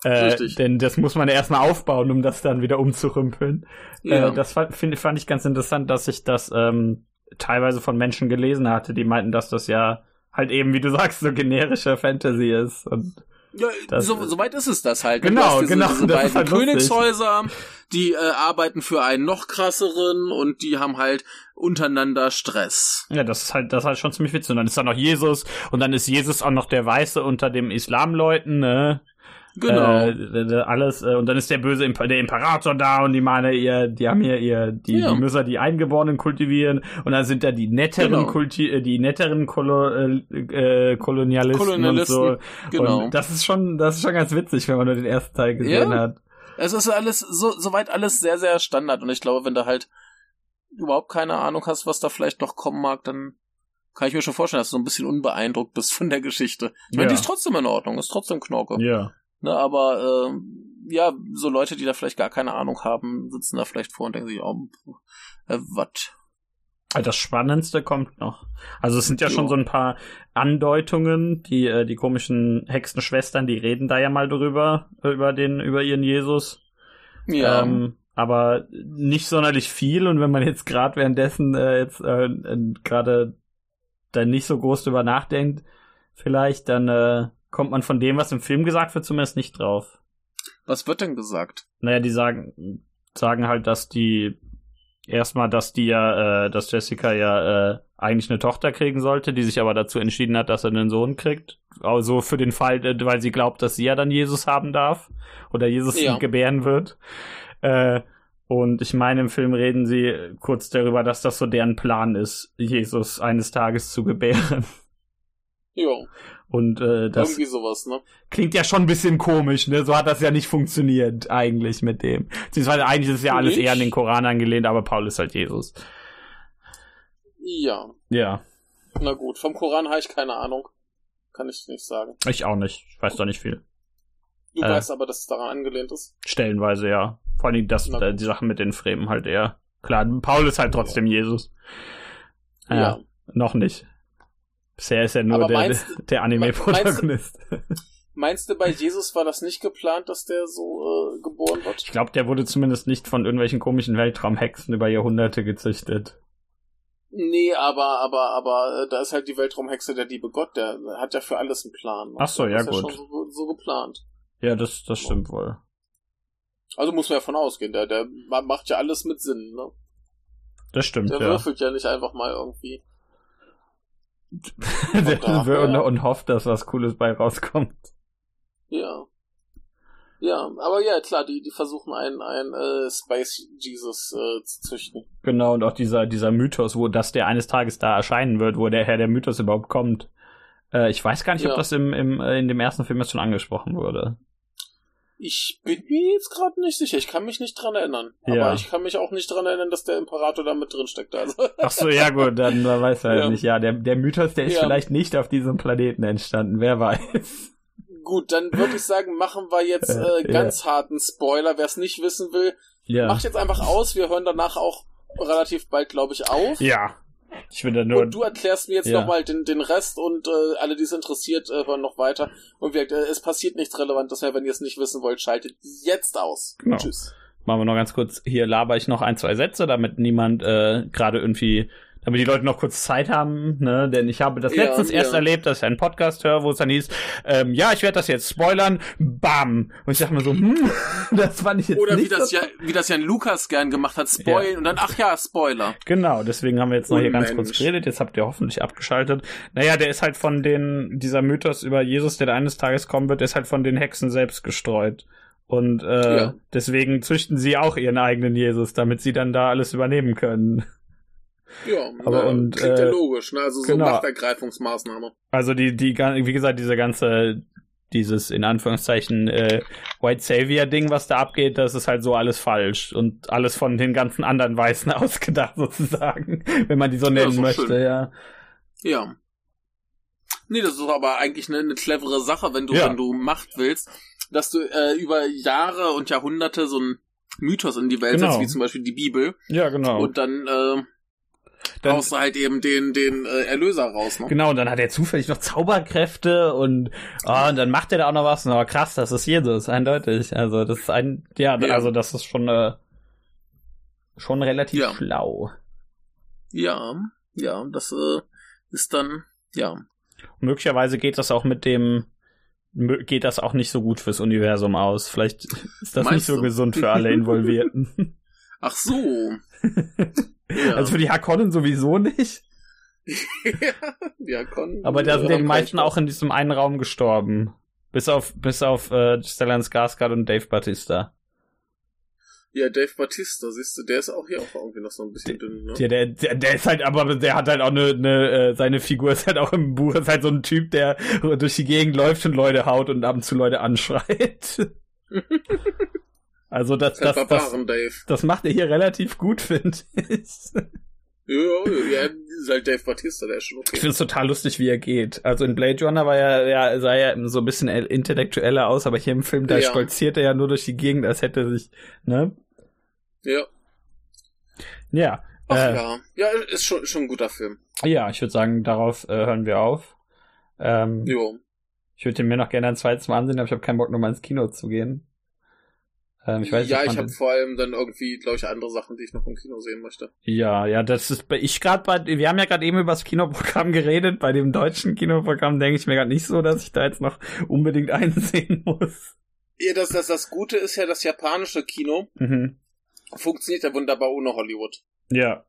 Äh, denn das muss man ja erstmal aufbauen, um das dann wieder umzurümpeln. Ja. Äh, das fand, find, fand ich ganz interessant, dass ich das ähm, teilweise von Menschen gelesen hatte, die meinten, dass das ja halt eben, wie du sagst, so generische Fantasy ist. Und ja, so, so weit ist es das halt. Genau, diese, genau. Diese beiden halt Königshäuser, die äh, arbeiten für einen noch krasseren und die haben halt untereinander Stress. Ja, das ist halt, das ist halt schon ziemlich witzig. Und dann ist da noch Jesus und dann ist Jesus auch noch der Weiße unter dem Islamleuten, ne? Genau. Äh, alles, äh, und dann ist der böse Imper der Imperator da und die meine, ihr, die haben hier ihr, die, ja. die müssen die Eingeborenen kultivieren und dann sind da die netteren genau. Kulti äh, die netteren Kolo äh, äh, Kolonialisten, Kolonialisten, und so. Genau. Und das ist schon, das ist schon ganz witzig, wenn man nur den ersten Teil gesehen ja. hat. Es ist alles, so, soweit alles sehr, sehr Standard und ich glaube, wenn du halt überhaupt keine Ahnung hast, was da vielleicht noch kommen mag, dann kann ich mir schon vorstellen, dass du so ein bisschen unbeeindruckt bist von der Geschichte. Ich meine, ja. die ist trotzdem in Ordnung, ist trotzdem Knorke. Ja. Ne, aber äh, ja, so Leute, die da vielleicht gar keine Ahnung haben, sitzen da vielleicht vor und denken sich, oh, äh, was? Das Spannendste kommt noch. Also es sind ja jo. schon so ein paar Andeutungen, die äh, die komischen Hexenschwestern, die reden da ja mal drüber über den über ihren Jesus. Ja. Ähm, aber nicht sonderlich viel und wenn man jetzt gerade währenddessen äh, jetzt äh, gerade da nicht so groß drüber nachdenkt, vielleicht dann äh, kommt man von dem, was im Film gesagt wird, zumindest nicht drauf. Was wird denn gesagt? Naja, die sagen, sagen halt, dass die erstmal, dass die ja, äh, dass Jessica ja äh, eigentlich eine Tochter kriegen sollte, die sich aber dazu entschieden hat, dass er einen Sohn kriegt. Also für den Fall, äh, weil sie glaubt, dass sie ja dann Jesus haben darf oder Jesus ja. gebären wird. Äh, Und ich meine, im Film reden sie kurz darüber, dass das so deren Plan ist, Jesus eines Tages zu gebären. Ja. Und äh, das Irgendwie sowas, ne? klingt ja schon ein bisschen komisch, ne? So hat das ja nicht funktioniert eigentlich mit dem. Beziehungsweise eigentlich ist es ja alles Nicht? eher an den Koran angelehnt, aber Paul ist halt Jesus. Ja. Ja, Na gut, vom Koran habe ich keine Ahnung. Kann ich nicht sagen. ich auch nicht. Ich weiß doch nicht viel. Du Äh. weißt aber, dass es daran angelehnt ist. Stellenweise ja. Vor allem das, Na äh, die Sachen mit den Fremen halt eher. Klar, Paul ist halt trotzdem Jesus. Ja, Ja. noch nicht. Bisher ist er nur der, meinst- der Anime-Protagonist. Meinst du, bei Jesus war das nicht geplant, dass der so äh, geboren wird? Ich glaube, der wurde zumindest nicht von irgendwelchen komischen Weltraumhexen über Jahrhunderte gezüchtet. Nee, aber, aber, aber äh, da ist halt die Weltraumhexe der liebe Gott, der hat ja für alles einen Plan. Ach so, ja, ist gut. Ja schon so, so geplant. Ja, das, das stimmt wohl. Also muss man ja von ausgehen, der, der ma- macht ja alles mit Sinn, ne? Das stimmt, Der ja. würfelt ja nicht einfach mal irgendwie. Und, und hofft, dass was Cooles bei rauskommt. Ja. Ja, aber ja, klar, die, die versuchen einen, einen äh, Space Jesus äh, zu züchten. Genau, und auch dieser, dieser Mythos, wo das der eines Tages da erscheinen wird, wo der Herr der Mythos überhaupt kommt. Äh, ich weiß gar nicht, ob Ja. das im, im, äh, in dem ersten Film jetzt schon angesprochen wurde. Ich bin mir jetzt gerade nicht sicher, ich kann mich nicht dran erinnern. Ja. Aber ich kann mich auch nicht dran erinnern, dass der Imperator da mit drin steckt. Also. Ach so, ja gut, dann weiß halt Ja. nicht. Ja, der, der Mythos, der ist Ja. vielleicht nicht auf diesem Planeten entstanden, wer weiß. Gut, dann würde ich sagen, machen wir jetzt Äh, äh, ja. ganz harten Spoiler. Wer es nicht wissen will, Ja. macht jetzt einfach aus. Wir hören danach auch relativ bald, glaube ich, auf. Ja. Ich will da nur. Und du erklärst mir jetzt Ja. nochmal den, den Rest und äh, alle, die es interessiert, äh, hören noch weiter. Und wir, äh, es passiert nichts Relevantes mehr. Wenn ihr es nicht wissen wollt, schaltet jetzt aus. Genau. Tschüss. Machen wir noch ganz kurz, hier laber ich noch ein, zwei Sätze, damit niemand äh, gerade irgendwie, damit die Leute noch kurz Zeit haben, ne? Denn ich habe das Ja, letztens erst ja. erlebt, dass ich einen Podcast höre, wo es dann hieß, ähm, ja, ich werde das jetzt spoilern, bam. Und ich dachte mir so, hm, das fand ich jetzt Oder wie nicht das, so ja, wie das Jan Lukas gern gemacht hat, spoilen Ja. und dann, ach ja, Spoiler. Genau, deswegen haben wir jetzt noch hier ganz Unmensch. kurz geredet. Jetzt habt ihr hoffentlich abgeschaltet. Naja, der ist halt von den, dieser Mythos über Jesus, der da eines Tages kommen wird, der ist halt von den Hexen selbst gestreut. Und äh, Ja. deswegen züchten sie auch ihren eigenen Jesus, damit sie dann da alles übernehmen können. Ja, Aber na, und, klingt ja äh, logisch, ne? Also so genau. Machtergreifungsmaßnahme. Also die, die, wie gesagt, diese ganze, dieses in Anführungszeichen äh, White Savior Ding, was da abgeht, das ist halt so alles falsch und alles von den ganzen anderen Weißen ausgedacht sozusagen, wenn man die so nennen doch möchte, schön. ja. Ja. Nee, das ist aber eigentlich eine, eine clevere Sache, wenn du, Ja. wenn du Macht willst, dass du äh, über Jahre und Jahrhunderte so einen Mythos in die Welt Genau. setzt, wie zum Beispiel die Bibel, Ja, genau. und dann, äh, Dann- haust du halt eben den, den äh, Erlöser raus, ne? Genau, und dann hat er zufällig noch Zauberkräfte und, ah, und dann macht er da auch noch was. Aber krass, das ist Jesus, eindeutig. Also das ist ein, ja, Ja. also das ist schon äh, schon relativ Ja. schlau. Ja, ja, das äh, ist dann, ja. Und möglicherweise geht das auch mit dem, geht das auch nicht so gut fürs Universum aus. Vielleicht ist das nicht Meinst so du? gesund für alle Involvierten. Ach so. Ja. Also für die Harkonnen sowieso nicht. ja, kon, Aber da sind ja die meisten auch in diesem einen Raum gestorben. Bis auf, bis auf äh, Stellan Skarsgård und Dave Batista. Ja, Dave Batista, siehst du, der ist auch hier auch irgendwie noch so ein bisschen dünn, ne? Ja, der, der, der ist halt, aber der hat halt auch eine, eine äh, seine Figur ist halt auch im Buch, ist halt so ein Typ, der durch die Gegend läuft und Leute haut und ab und zu Leute anschreit. also das, das, das, Dave. das macht er hier relativ gut, finde ich. Ja, ja, ja, ist halt Dave Batista, der ist schon Ich okay. finde es total lustig, wie er geht. Also in Blade Runner war er, ja, sah er so ein bisschen intellektueller aus, aber hier im Film, da Ja. stolziert er ja nur durch die Gegend, als hätte er sich, ne? Ja. Ja. Ach äh, ja. Ja, ist schon, schon ein guter Film. ja, ich würde sagen, darauf äh, hören wir auf. Ähm, Jo. Ich würde mir noch gerne ein zweites Mal ansehen, aber ich habe keinen Bock, nochmal ins Kino zu gehen. Ähm, ich weiß ja, ich habe vor allem dann irgendwie, glaube ich, andere Sachen, die ich noch im Kino sehen möchte. Ja, ja, das ist bei ich gerade bei wir haben ja gerade eben über das Kinoprogramm geredet, bei dem deutschen Kinoprogramm denke ich mir gerade nicht so, dass ich da jetzt noch unbedingt einsehen muss. Ja, das, das, das Gute ist ja, das japanische Kino Mhm. funktioniert ja wunderbar ohne Hollywood. Ja.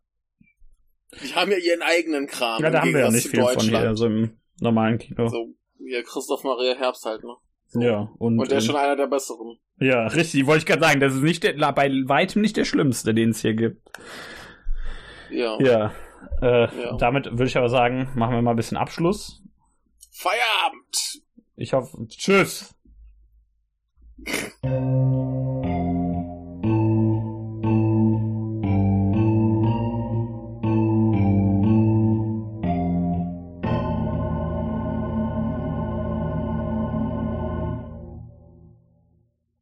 Die haben ja ihren eigenen Kram. Ja, da haben wir ja nicht viel von hier, also im normalen Kino. So, ja, Christoph Maria Herbst halt, ne? Ja, und, Und der ist schon einer der besseren. Ja, richtig, wollte ich gerade sagen, das ist nicht der, bei weitem nicht der schlimmste, den es hier gibt. Ja. Ja. Äh, ja. Damit würde ich aber sagen, machen wir mal ein bisschen Abschluss. Feierabend! Ich hoffe, tschüss!